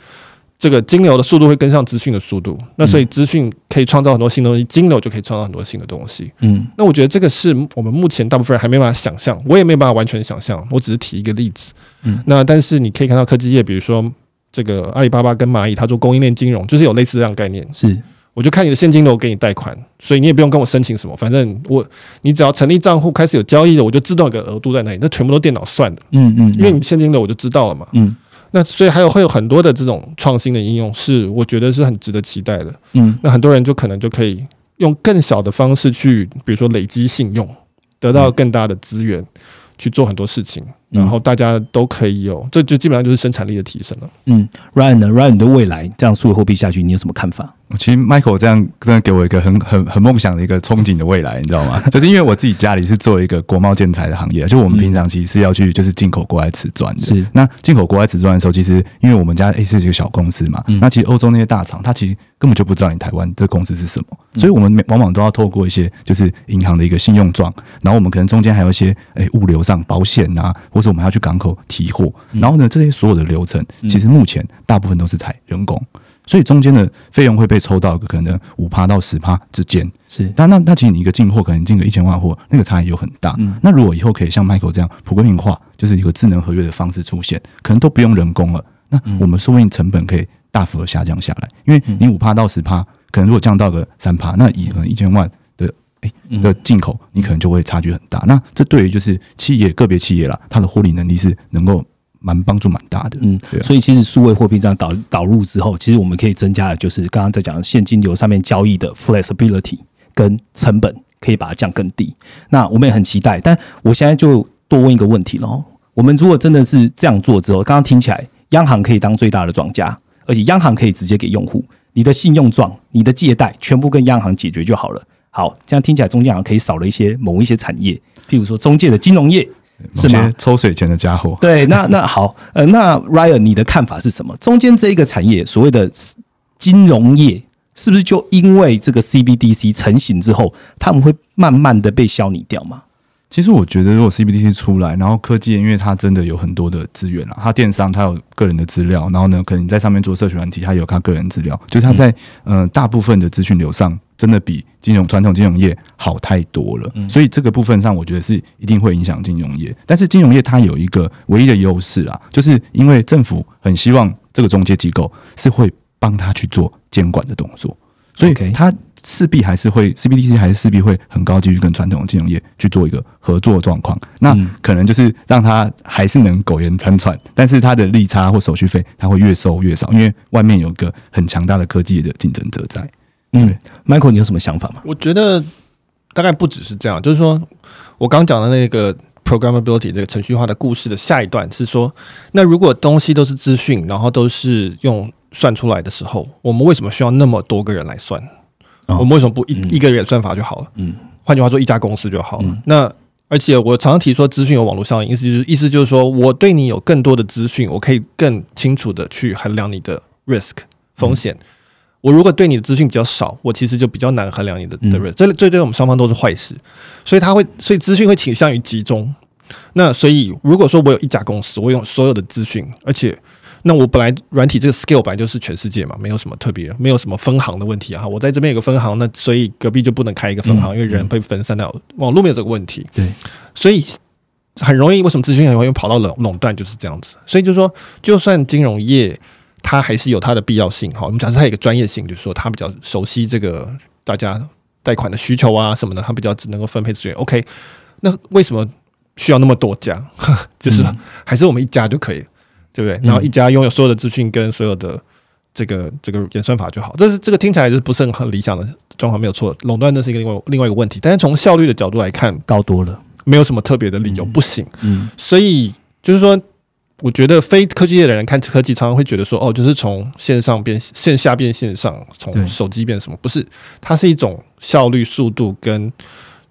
[SPEAKER 2] 这个金流的速度会跟上资讯的速度，那所以资讯可以创造很多新东西，金流就可以创造很多新的东西。
[SPEAKER 1] 嗯
[SPEAKER 2] 那我觉得这个是我们目前大部分人还没办法想象，我也没办法完全想象，我只是提一个例子。
[SPEAKER 1] 嗯，
[SPEAKER 2] 那但是你可以看到科技业，比如说这个阿里巴巴跟蚂蚁，它做供应链金融，就是有类似这样的概念。
[SPEAKER 1] 是
[SPEAKER 2] 我就看你的现金流给你贷款，所以你也不用跟我申请什么，反正我你只要成立账户开始有交易的，我就自动有个额度在那里，那全部都电脑算的，
[SPEAKER 1] 嗯嗯，
[SPEAKER 2] 因为你现金流我就知道了嘛。
[SPEAKER 1] 嗯
[SPEAKER 2] 那所以还有会有很多的这种创新的应用，是我觉得是很值得期待的。
[SPEAKER 1] 嗯
[SPEAKER 2] 那很多人就可能就可以用更小的方式去，比如说累积信用，得到更大的资源去做很多事情，然后大家都可以有，这就基本上就是生产力的提升了。
[SPEAKER 1] 嗯，Ryan 呢？Ryan 的未来这样数位货币下去，你有什么看法？
[SPEAKER 3] 其实 Michael 这样真的给我一个很很很梦想的一个憧憬的未来，你知道吗？就是因为我自己家里是做一个国贸建材的行业，就我们平常其实是要去就是进口国外瓷砖的。
[SPEAKER 1] 是
[SPEAKER 3] 那进口国外瓷砖的时候，其实因为我们家诶是一个小公司嘛，
[SPEAKER 1] 嗯
[SPEAKER 3] 那其实欧洲那些大厂，它其实根本就不知道你台湾这公司是什么，所以我们往往都要透过一些就是银行的一个信用状，然后我们可能中间还有一些诶物流上保险啊，或者我们还要去港口提货，然后呢这些所有的流程，其实目前大部分都是采人工。所以中间的费用会被抽到一个可能五趴到十趴之间，
[SPEAKER 1] 是。
[SPEAKER 3] 但那那其实你一个进货可能进个一千万货，那个差异又很大。
[SPEAKER 1] 嗯。
[SPEAKER 3] 那如果以后可以像 Michael 这样普规命化，就是一个智能合约的方式出现，可能都不用人工了。那我们说不定成本可以大幅的下降下来，因为你五趴到十趴，可能如果降到个三趴，那以可能一千万的诶、
[SPEAKER 1] 嗯
[SPEAKER 3] 的进口，你可能就会差距很大。那这对于就是企业个别企业啦，它的获利能力是能够蛮帮助蛮大的。
[SPEAKER 1] 嗯
[SPEAKER 3] 对啊，
[SPEAKER 1] 所以其实数位货币这样导导入之后，其实我们可以增加的就是刚刚在讲现金流上面交易的 flexibility 跟成本，可以把它降更低。那我们也很期待，但我现在就多问一个问题了哦。我们如果真的是这样做之后，刚刚听起来央行可以当最大的庄家，而且央行可以直接给用户你的信用状、你的借贷全部跟央行解决就好了。好，这样听起来中间好像可以少了一些某一些产业，譬如说中介的金融业，
[SPEAKER 3] 某
[SPEAKER 1] 是吗
[SPEAKER 3] 些？抽水钱的家伙，
[SPEAKER 1] 对，那那好，呃，那 Ryan，你的看法是什么？中间这一个产业，所谓的金融业，是不是就因为这个 CBDC 成型之后，他们会慢慢的被消弭掉吗？
[SPEAKER 3] 其实我觉得，如果 CBDC 出来，然后科技，因为它真的有很多的资源啊，它电商它有个人的资料，然后呢，可能你在上面做社群软体，它有它个人资料，就是它在呃大部分的资讯流上，真的比金融传统金融业好太多了。所以这个部分上，我觉得是一定会影响金融业。但是金融业它有一个唯一的优势啊，就是因为政府很希望这个中介机构是会帮他去做监管的动作，所以它势必还是会 CBDC 还是势必会很高继续跟传统的金融业去做一个合作状况。那
[SPEAKER 1] 嗯
[SPEAKER 3] 可能就是让它还是能苟延残喘，但是它的利差或手续费它会越收越少，因为外面有个很强大的科技的竞争者在。
[SPEAKER 1] 嗯，Michael，你有什么想法吗？
[SPEAKER 2] 我觉得大概不只是这样，就是说我刚讲的那个 programmability 这个程序化的故事的下一段是说，那如果东西都是资讯，然后都是用算出来的时候，我们为什么需要那么多个人来算？
[SPEAKER 1] 哦
[SPEAKER 2] 我们为什么不一、
[SPEAKER 1] 嗯
[SPEAKER 2] 一个人算法就好了？
[SPEAKER 1] 嗯
[SPEAKER 2] 换句话说，一家公司就好了。
[SPEAKER 1] 嗯
[SPEAKER 2] 那而且我常常提说，资讯有网络效应，意思就是意思就是说我对你有更多的资讯，我可以更清楚的去衡量你的 risk 风险。我如果对你的资讯比较少，我其实就比较难衡量你的的
[SPEAKER 1] 嗯
[SPEAKER 2] risk，这这对我们双方都是坏事。所以他会，所以资讯会倾向于集中。那所以如果说我有一家公司，我有所有的资讯，而且那我本来软体这个 scale 本来就是全世界嘛，没有什么特别，没有什么分行的问题啊。我在这边有个分行，那所以隔壁就不能开一个分行，
[SPEAKER 1] 嗯
[SPEAKER 2] 因为人被分散到网络没有这个问题。
[SPEAKER 1] 对，
[SPEAKER 2] 所以很容易，为什么资讯很容易跑到垄垄断就是这样子。所以就是说，就算金融业它还是有它的必要性哈。我们假设它有一个专业性，就是说它比较熟悉这个大家贷款的需求啊什么的，它比较只能够分配资源。OK，那为什么需要那么多家？就是
[SPEAKER 1] 嗯
[SPEAKER 2] 还是我们一家就可以了，对不对？然后一家拥有所有的资讯跟所有的这个这个演算法就好。这是这个听起来就是不是很很理想的状况，没有错。垄断那是一个另外另外一个问题，但是从效率的角度来看，
[SPEAKER 1] 高多了。
[SPEAKER 2] 没有什么特别的理由不行。
[SPEAKER 1] 嗯
[SPEAKER 2] 所以就是说，我觉得非科技业的人看科技，常常会觉得说，哦，就是从线上变线下变线上，
[SPEAKER 3] 对
[SPEAKER 2] 从手机变什么？不是，它是一种效率、速度跟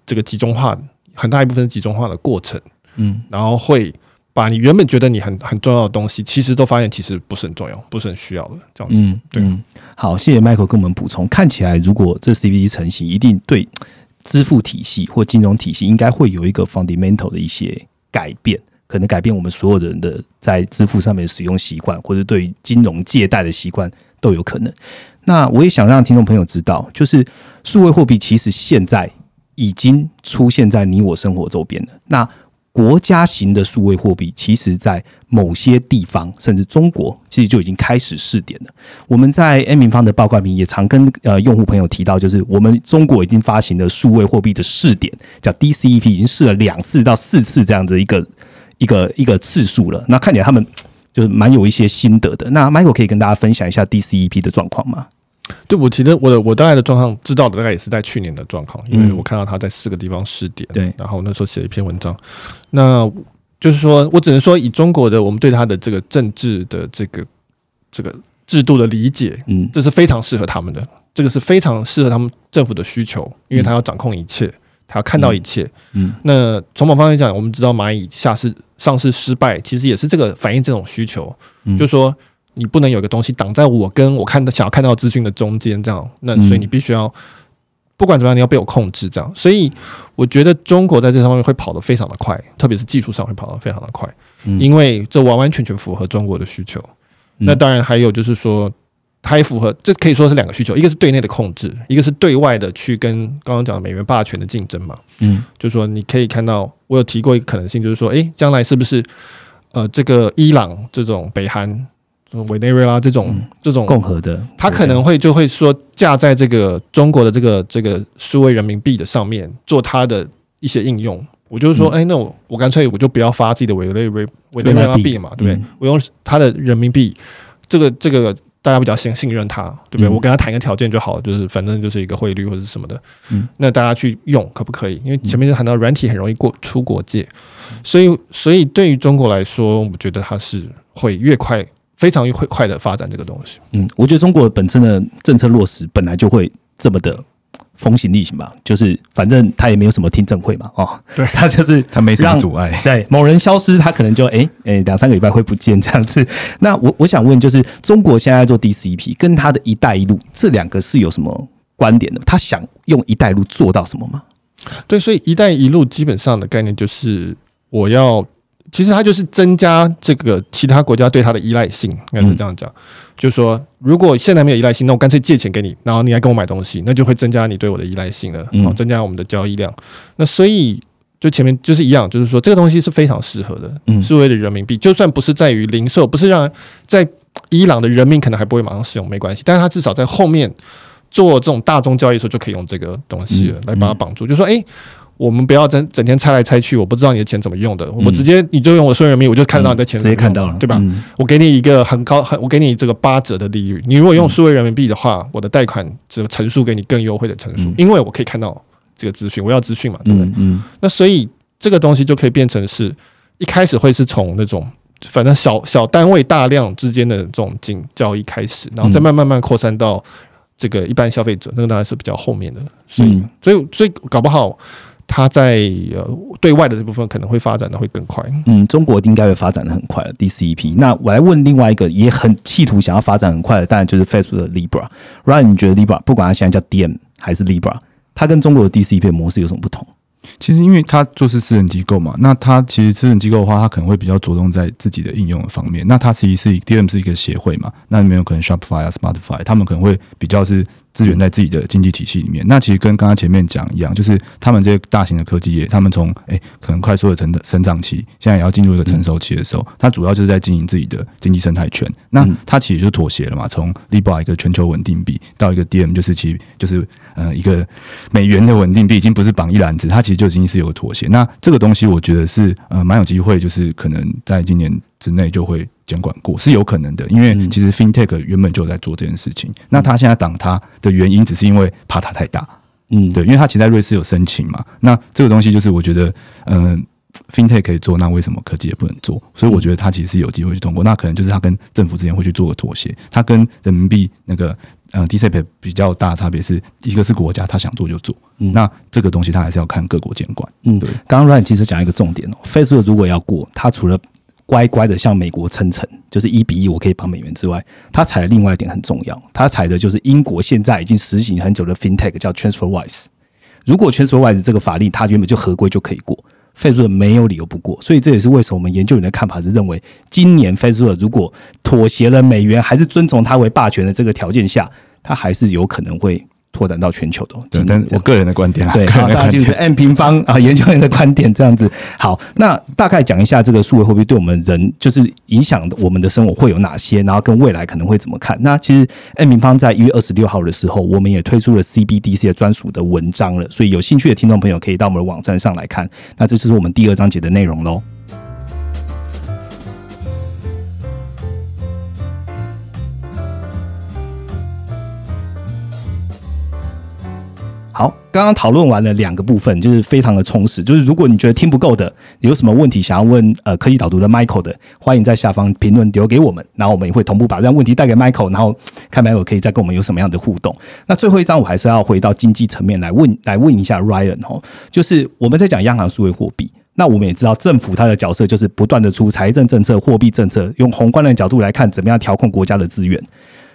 [SPEAKER 2] 这个集中化，很大一部分是集中化的过程，
[SPEAKER 1] 嗯
[SPEAKER 2] 然后会把你原本觉得你很很重要的东西，其实都发现其实不是很重要，不是很需要的这样子。
[SPEAKER 1] 嗯，
[SPEAKER 2] 对
[SPEAKER 1] 嗯，好，谢谢 Michael 跟我们补充。看起来，如果这 CBD 成型，一定对支付体系或金融体系应该会有一个 fundamental 的一些改变，可能改变我们所有人的在支付上面的使用习惯，或者对于金融借贷的习惯都有可能。那我也想让听众朋友知道，就是数位货币其实现在已经出现在你我生活周边了。那国家型的数位货币，其实在某些地方，甚至中国，其实就已经开始试点了。我们在 N 平方的报告里面也常跟呃用户朋友提到，就是我们中国已经发行的数位货币的试点，叫 DCEP，已经试了两次到四次这样的一个一个一个次数了。那看起来他们就是蛮有一些心得的。那 Michael 可以跟大家分享一下 DCEP 的状况吗？
[SPEAKER 2] 对我其实我的我大概的状况知道的大概也是在去年的状况，因为
[SPEAKER 1] 嗯。
[SPEAKER 2] 我看到他在四个地方试点，
[SPEAKER 1] 对。
[SPEAKER 2] 然后那时候写了一篇文章，那就是说我只能说以中国的我们对他的这个政治的这个这个制度的理解，
[SPEAKER 1] 嗯。
[SPEAKER 2] 这是非常适合他们的，这个是非常适合他们政府的需求，因为他要掌控一切，他要看到一切。
[SPEAKER 1] 嗯。
[SPEAKER 2] 那从某方面讲，我们知道蚂蚁下市上市失败，其实也是这个反映这种需求，
[SPEAKER 1] 嗯。
[SPEAKER 2] 就是说你不能有个东西挡在我跟我看到想要看到资讯的中间，这样，那
[SPEAKER 1] 嗯
[SPEAKER 2] 所以你必须要。不管怎么样，你要被我控制，这样。所以我觉得中国在这方面会跑得非常的快，特别是技术上会跑得非常的快，
[SPEAKER 1] 嗯
[SPEAKER 2] 因为这完完全全符合中国的需求。
[SPEAKER 1] 嗯
[SPEAKER 2] 那当然还有就是说，它也符合，这可以说是两个需求，一个是对内的控制，一个是对外的去跟刚刚讲的美元霸权的竞争嘛。
[SPEAKER 1] 嗯
[SPEAKER 2] 就是说，你可以看到，我有提过一个可能性，就是说，诶，将来是不是呃，这个伊朗这种北韩、委内瑞拉这种、这种
[SPEAKER 1] 共和的，
[SPEAKER 2] 他可能会就会说架在这个中国的这个这个数位人民币的上面做它的一些应用。我就是说，哎、那我我干脆我就不要发自己的委内瑞委内瑞拉币嘛，对不对？
[SPEAKER 1] 嗯
[SPEAKER 2] 我用他的人民币，这个这个大家比较信信任他，对不对？
[SPEAKER 1] 嗯
[SPEAKER 2] 我跟他谈一个条件就好了，就是反正就是一个汇率或者是什么的，
[SPEAKER 1] 嗯，
[SPEAKER 2] 那大家去用可不可以？因为前面就谈到软体很容易过出国界，所以所以对于中国来说，我觉得它是会越快。非常会快的发展这个东西，
[SPEAKER 1] 嗯，我觉得中国本身的政策落实本来就会这么的风行力行吧，就是反正他也没有什么听证会嘛，哦，
[SPEAKER 2] 对
[SPEAKER 1] 他就是
[SPEAKER 3] 他没什么阻碍。
[SPEAKER 1] 对某人消失，他可能就哎哎两三个礼拜会不见这样子。那我我想问，就是中国现在做 DCP 跟他的一带一路这两个是有什么观点的？他想用一带一路做到什么吗？
[SPEAKER 2] 对，所以“一带一路”基本上的概念就是我要，其实它就是增加这个其他国家对它的依赖性，应该是这样讲。就是说，如果现在没有依赖性，那我干脆借钱给你，然后你来跟我买东西，那就会增加你对我的依赖性了，增加我们的交易量。那所以就前面就是一样，就是说这个东西是非常适合的，
[SPEAKER 1] 嗯
[SPEAKER 2] 是为了人民币，就算不是在于零售，不是让在伊朗的人民可能还不会马上使用，没关系，但是它至少在后面做这种大宗交易的时候就可以用这个东西来把它绑住，就说哎。诶我们不要整整天猜来猜去，我不知道你的钱怎么用的，我直接你就用我数人民币，我就看到你的钱
[SPEAKER 1] 嗯直接看到了，
[SPEAKER 2] 对吧？
[SPEAKER 1] 嗯
[SPEAKER 2] 我给你一个很高很，我给你这个八折的利率。你如果用数位人民币的话，我的贷款这个陈述给你更优惠的陈述，
[SPEAKER 1] 嗯
[SPEAKER 2] 因为我可以看到这个资讯，我要资讯嘛，对不对？
[SPEAKER 1] 嗯嗯
[SPEAKER 2] 那所以这个东西就可以变成是一开始会是从那种反正小小单位大量之间的这种经交易开始，然后再慢慢慢扩散到这个一般消费者，那个当然是比较后面的。所以，
[SPEAKER 1] 嗯
[SPEAKER 2] 所以，所以搞不好它在呃对外的这部分可能会发展的会更快。
[SPEAKER 1] 嗯，中国应该会发展的很快的 DCEP。那我来问另外一个也很企图想要发展很快的，当然就是 Facebook 的 Libra。Ryan，你觉得 Libra 不管它现在叫 DM 还是 Libra，它跟中国的 DCEP 的模式有什么不同？
[SPEAKER 3] 其实因为它就是私人机构嘛，那它其实私人机构的话，它可能会比较着重在自己的应用的方面。那它其实是 DM 是一个协会嘛，那里面有可能 Shopify 啊、Spotify，他们可能会比较是资源在自己的经济体系里面。那其实跟刚刚前面讲一样，就是他们这些大型的科技业，他们从诶可能快速的成长生长期，现在也要进入一个成熟期的时候，它主要就是在经营自己的经济生态圈。那
[SPEAKER 1] 嗯
[SPEAKER 3] 它其实就妥协了嘛，从 Libra 一个全球稳定币到一个 DM，就是其就是呃一个美元的稳定币，已经不是绑一篮子，它其实就已经是有个妥协。那这个东西我觉得是呃蛮有机会，就是可能在今年之内就会监管过，是有可能的，因为
[SPEAKER 1] 嗯
[SPEAKER 3] 其实 FinTech 原本就在做这件事情。那他现在挡他的原因，只是因为怕它太大，
[SPEAKER 1] 嗯，
[SPEAKER 3] 对，因为他其实在瑞士有申请嘛。那这个东西就是我觉得，嗯、FinTech 可以做，那为什么科技也不能做？所以我觉得他其实是有机会去通过。那可能就是他跟政府之间会去做个妥协，他跟人民币那个呃 DCP 比较大的差别是一个是国家，他想做就做，
[SPEAKER 1] 嗯
[SPEAKER 3] 那这个东西他还是要看各国监管。
[SPEAKER 1] 嗯，
[SPEAKER 3] 对。
[SPEAKER 1] 刚刚 Ryan 其实讲一个重点哦，Facebook 如果要过，它除了乖乖的向美国称臣，就是一比一我可以帮美元之外，他踩的另外一点很重要，他踩的就是英国现在已经实行很久的 FinTech 叫 TransferWise。如果 TransferWise 这个法令它原本就合规就可以过，Facebook 没有理由不过，所以这也是为什么我们研究员的看法是认为，今年 Facebook 如果妥协了美元，还是遵从它为霸权的这个条件下，它还是有可能会拓展到全球的哦。
[SPEAKER 3] 对
[SPEAKER 1] 今，年这样
[SPEAKER 3] 但我个人的观点啊，
[SPEAKER 1] 对，大家就是
[SPEAKER 3] 点。
[SPEAKER 1] M 平方啊，研究员的观点这样子。好，那大概讲一下这个数位货币对我们人就是影响我们的生活会有哪些，然后跟未来可能会怎么看。那其实 M 平方在一月二十六号的时候，我们也推出了 CBDC 的专属的文章了，所以有兴趣的听众朋友可以到我们的网站上来看。那这就是我们第二章节的内容喽。好，刚刚讨论完了两个部分，就是非常的充实。就是如果你觉得听不够的，有什么问题想要问呃科技导读的 Michael 的，欢迎在下方评论留给我们，然后我们也会同步把这样问题带给 Michael，然后看 Michael 可以再跟我们有什么样的互动。那最后一章我还是要回到经济层面来问来问一下 Ryan 哦，就是我们在讲央行数位货币。那我们也知道，政府它的角色就是不断的出财政政策、货币政策，用宏观的角度来看，怎么样调控国家的资源。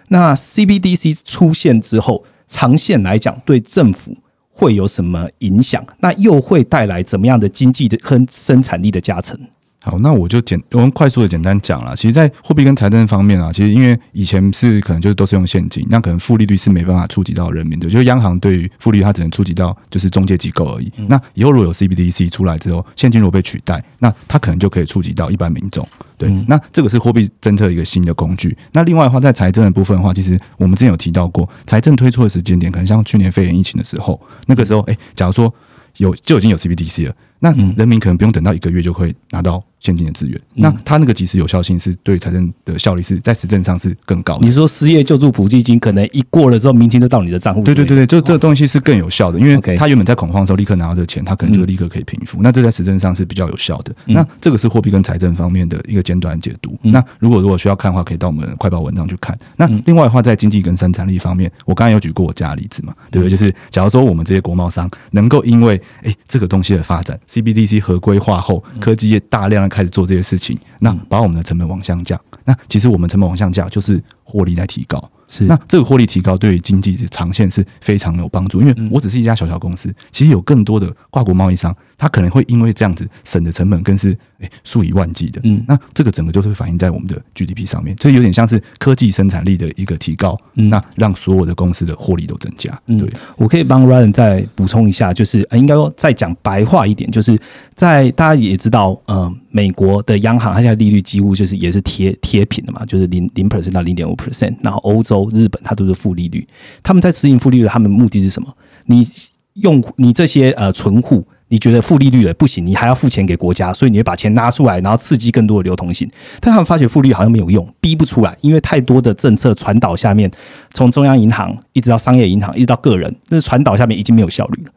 [SPEAKER 1] 那 CBDC 出现之后，长线来讲对政府会有什么影响？那又会带来怎么样的经济的和生产力的加成？
[SPEAKER 3] 好，那我就简我们快速的简单讲了。其实，在货币跟财政方面啊，其实因为以前是可能就是都是用现金，那可能负利率是没办法触及到人民的，就是央行对于负利率它只能触及到就是中介机构而已。那以后如果有 CBDC 出来之后，现金如果被取代，那它可能就可以触及到一般民众。对，
[SPEAKER 1] 嗯
[SPEAKER 3] 那这个是货币政策一个新的工具。那另外的话，在财政的部分的话，其实我们之前有提到过，财政推出的时间点，可能像去年肺炎疫情的时候，那个时候，哎、假如说有就已经有 CBDC 了，那
[SPEAKER 1] 嗯
[SPEAKER 3] 人民可能不用等到一个月就会拿到现金的资源。
[SPEAKER 1] 嗯
[SPEAKER 3] 那它那个即时有效性是对财政的效率是在实证上是更高的
[SPEAKER 1] 你。说失业救助补助金可能一过了之后，明天就到你的账户？
[SPEAKER 3] 对对对对，就这个东西是更有效的，因为他原本在恐慌的时候立刻拿到这个钱，他可能就
[SPEAKER 1] 嗯
[SPEAKER 3] 立刻可以平复。那这在实证上是比较有效的。
[SPEAKER 1] 嗯
[SPEAKER 3] 那这个是货币跟财政方面的一个简短解读。
[SPEAKER 1] 嗯
[SPEAKER 3] 那如果如果需要看的话，可以到我们快报文章去看。那
[SPEAKER 1] 嗯
[SPEAKER 3] 另外的话，在经济跟生产力方面，我刚才有举过我家的例子嘛，对不对？就是假如说我们这些国贸商能够因为诶这个东西的发展，CBDC 合规化后，科技业大量的开始做这些事情，那把我们的成本往下降。那其实我们成本往下降，就是获利在提高。
[SPEAKER 1] 是
[SPEAKER 3] 那这个获利提高对于经济的长线是非常有帮助，因为
[SPEAKER 1] 嗯
[SPEAKER 3] 我只是一家小小公司，其实有更多的跨国贸易商，他可能会因为这样子省的成本更是诶数以万计的。
[SPEAKER 1] 嗯
[SPEAKER 3] 那这个整个就是会反映在我们的 GDP 上面，所以有点像是科技生产力的一个提高，
[SPEAKER 1] 嗯
[SPEAKER 3] 那让所有的公司的获利都增加。
[SPEAKER 1] 嗯
[SPEAKER 3] 对，
[SPEAKER 1] 我可以帮 Ryan 再补充一下，就是、呃、应该说再讲白话一点，就是在大家也知道，呃，美国的央行它现在利率几乎就是也是贴贴平的嘛，就是零零 percent 到零点五 percent，然后欧洲、日本它都是负利率，他们在实行负利率，他们目的是什么？你用你这些呃存户。你觉得负利率了不行，你还要付钱给国家，所以你会把钱拿出来，然后刺激更多的流通性。但他们发觉负利率好像没有用，逼不出来，因为太多的政策传导下面，从中央银行一直到商业银行，一直到个人，那传导下面已经没有效率了。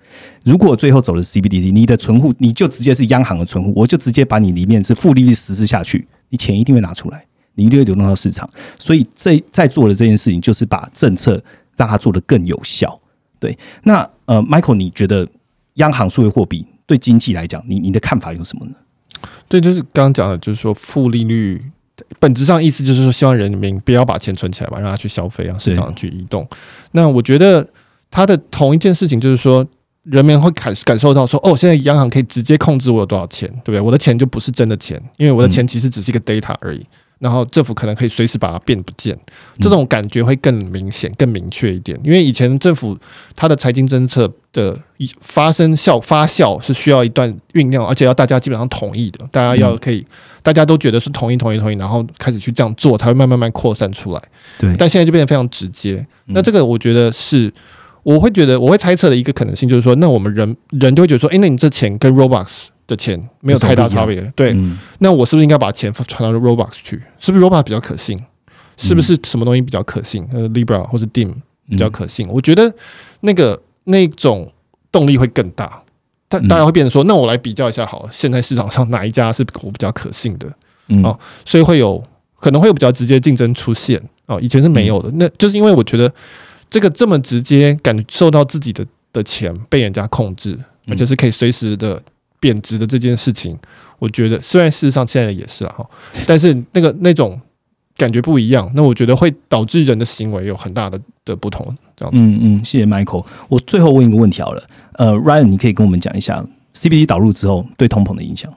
[SPEAKER 1] 如果最后走的是 CBDC，你的存户你就直接是央行的存户，我就直接把你里面是负利率实施下去，你钱一定会拿出来，你一定会流动到市场。所以这在做的这件事情，就是把政策让它做得更有效。对，那呃，Michael，你觉得央行数位货币对经济来讲，你你的看法有什么呢？
[SPEAKER 2] 对，就是刚刚讲的，就是说负利率本质上意思就是说，希望人民不要把钱存起来嘛，让他去消费，让市场去移动。那我觉得他的同一件事情就是说，人民会感感受到说，哦，现在央行可以直接控制我有多少钱，对不对？我的钱就不是真的钱，因为我的钱其实只是一个 data 而已。然后政府可能可以随时把它变不见，这种感觉会更明显、更明确一点。因为以前政府它的财经政策的发生效发酵是需要一段酝酿，而且要大家基本上同意的，大家要可以，大家都觉得是同意、同意、同意，然后开始去这样做，才会慢慢慢扩散出来。
[SPEAKER 1] 对
[SPEAKER 2] 但现在就变得非常直接。那这个我觉得是，我会觉得我会猜测的一个可能性就是说，那我们人人就会觉得说，诶，那你这钱跟 Robux 的钱没有太大差别，对，
[SPEAKER 1] 嗯
[SPEAKER 2] 那我是不是应该把钱传到 Robux 去？是不是 Robux 比较可信？是不是什么东西比较可信？呃，Libra 或者 Dim 比较可信？我觉得那个那种动力会更大。但大家会变成说，那我来比较一下好了，现在市场上哪一家是我比较可信的？
[SPEAKER 1] 嗯
[SPEAKER 2] 哦所以会有可能会有比较直接竞争出现哦，以前是没有的，那就是因为我觉得这个这么直接感受到自己的的钱被人家控制，
[SPEAKER 1] 嗯
[SPEAKER 2] 而且是可以随时的贬值的这件事情，我觉得虽然事实上现在也是啊哈，但是那个那种感觉不一样，那我觉得会导致人的行为有很大的的不同，这样子。
[SPEAKER 1] 嗯嗯，谢谢 Michael。我最后问一个问题好了，呃，Ryan，你可以跟我们讲一下 CBD 导入之后对通膨的影响。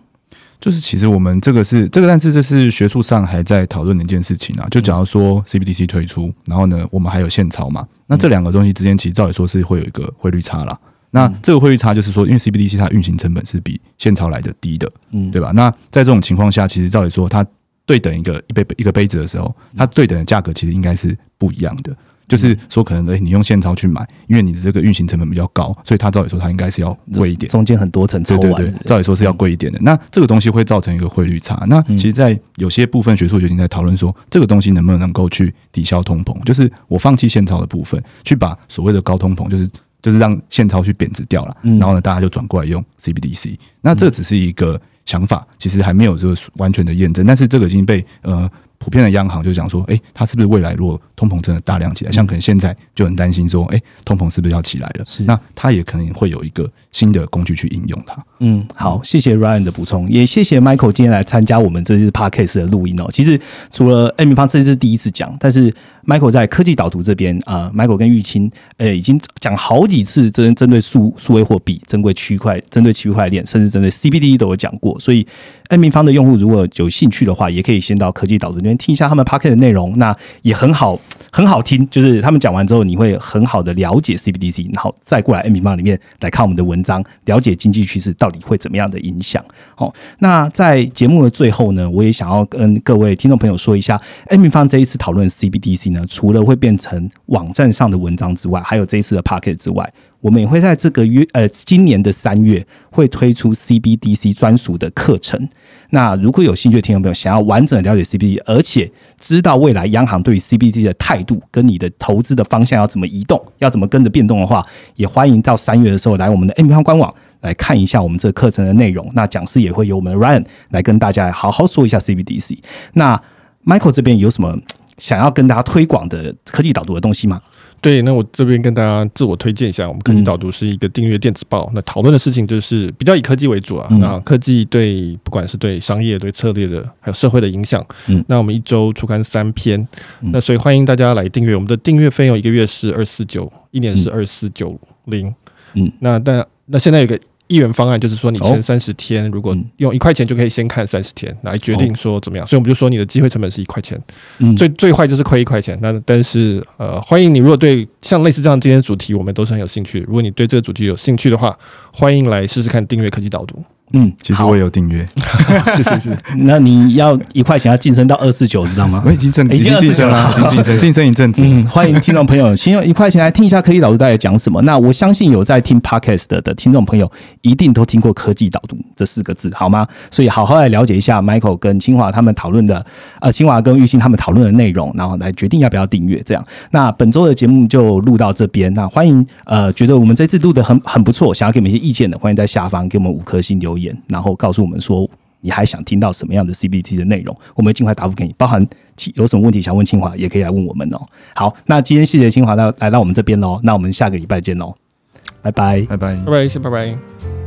[SPEAKER 3] 就是其实我们这个是这个，但是这是学术上还在讨论的一件事情啊。就假如说 CBDC 推出，然后呢，我们还有现钞嘛，那这两个东西之间其实照理说是会有一个汇率差啦。那这个汇率差就是说，因为 CBDC 它运行成本是比现钞来的低的，
[SPEAKER 1] 嗯，
[SPEAKER 3] 对吧？那在这种情况下，其实照理说它对等一个一杯一个杯子的时候，它对等的价格其实应该是不一样的。就是说，可能诶你用现钞去买，因为你的这个运行成本比较高，所以它照理说它应该是要贵一点。
[SPEAKER 1] 中间很多层抽完，
[SPEAKER 3] 对对对，照理说是要贵一点的。那这个东西会造成一个汇率差。那其实，在有些部分学术就已经在讨论说，这个东西能不能够去抵消通膨，就是我放弃现钞的部分，去把所谓的高通膨，就是就是让现钞去贬值掉了，
[SPEAKER 1] 嗯
[SPEAKER 3] 然后呢，大家就转过来用 CBDC。那这只是一个想法，其实还没有就是完全的验证，但是这个已经被呃。普遍的央行就讲说，诶，它是不是未来如果通膨真的大量起来，像可能现在就很担心说，诶，通膨是不是要起来了？
[SPEAKER 1] 是
[SPEAKER 3] 那它也可能会有一个新的工具去应用它。
[SPEAKER 1] 嗯，好，谢谢 Ryan 的补充，也谢谢 Michael 今天来参加我们这次 Podcast 的录音哦。其实除了 M 方这次是第一次讲，但是 Michael 在科技导读这边啊、m i c h a e l 跟玉清呃已经讲好几次针针对数数位货币、针对区块、针对区块链，甚至针对 CBD 都有讲过。所以 M 方的用户如果有兴趣的话，也可以先到科技导读听一下他们 Podcast 的内容，那也很好。很好听，就是他们讲完之后，你会很好的了解 CBDC，然后再过来 M 平方里面来看我们的文章，了解经济趋势到底会怎么样的影响。好，那在节目的最后呢，我也想要跟各位听众朋友说一下，M 平方这一次讨论 CBDC 呢，除了会变成网站上的文章之外，还有这一次的 p o c k e t 之外，我们也会在这个月呃今年的三月会推出 CBDC 专属的课程。那如果有兴趣的听众朋友想要完整的了解 CBD，而且知道未来央行对于 CBD 的态度跟你的投资的方向要怎么移动，要怎么跟着变动的话，也欢迎到三月的时候来我们的 M 方官网来看一下我们这个课程的内容。那讲师也会由我们 Ryan 来跟大家好好说一下 CBDC。那 Michael 这边有什么想要跟大家推广的科技导读的东西吗？
[SPEAKER 2] 对，那我这边跟大家自我推荐一下，我们科技导读是一个订阅电子报，那讨论的事情就是比较以科技为主啊。
[SPEAKER 1] 嗯
[SPEAKER 2] 那科技对不管是对商业、对策略的，还有社会的影响，
[SPEAKER 1] 嗯
[SPEAKER 2] 那我们一周出刊三篇，
[SPEAKER 1] 嗯
[SPEAKER 2] 那所以欢迎大家来订阅。我们的订阅费用一个月是二四九，一年是二四九零。
[SPEAKER 1] 嗯，
[SPEAKER 2] 那但那现在有个一元方案，就是说你
[SPEAKER 1] 哦
[SPEAKER 2] 前三十天，如果
[SPEAKER 1] 嗯
[SPEAKER 2] 用一块钱就可以先看三十天，来决定说怎么样。所以我们就说你的机会成本是一块钱。
[SPEAKER 1] 嗯
[SPEAKER 2] 最最坏就是亏一块钱。那但是呃，欢迎你，如果对像类似这样今天的主题，我们都是很有兴趣。如果你对这个主题有兴趣的话，欢迎来试试看订阅科技导读。
[SPEAKER 1] 嗯，
[SPEAKER 3] 其实我也有订阅，
[SPEAKER 2] 是是是，
[SPEAKER 1] 那你要一块钱要晋升到二四九，知道吗
[SPEAKER 3] 我？已经挣，
[SPEAKER 1] 已经
[SPEAKER 3] 晋升了，已经晋升，晋升一阵子。
[SPEAKER 1] 嗯，欢迎听众朋友先用一块钱来听一下科技导读大概讲什么。那我相信有在听 podcast 的的听众朋友，一定都听过科技导读这四个字，好吗？所以好好来了解一下 Michael 跟清华他们讨论的，呃，清华跟玉兴他们讨论的内容，然后来决定要不要订阅。这样，那本周的节目就录到这边。那欢迎呃，觉得我们这次录的很很不错，想要给我们一些意见的，欢迎在下方给我们五颗星留言，然后告诉我们说。你还想听到什么样的 CBT 的内容？我们会尽快答复给你，包含其有什么问题想问清华，也可以来问我们哦。好，那今天谢谢清华到来到我们这边喽，那我们下个礼拜见喽，拜拜。
[SPEAKER 3] 拜拜。
[SPEAKER 2] 拜拜，先拜拜。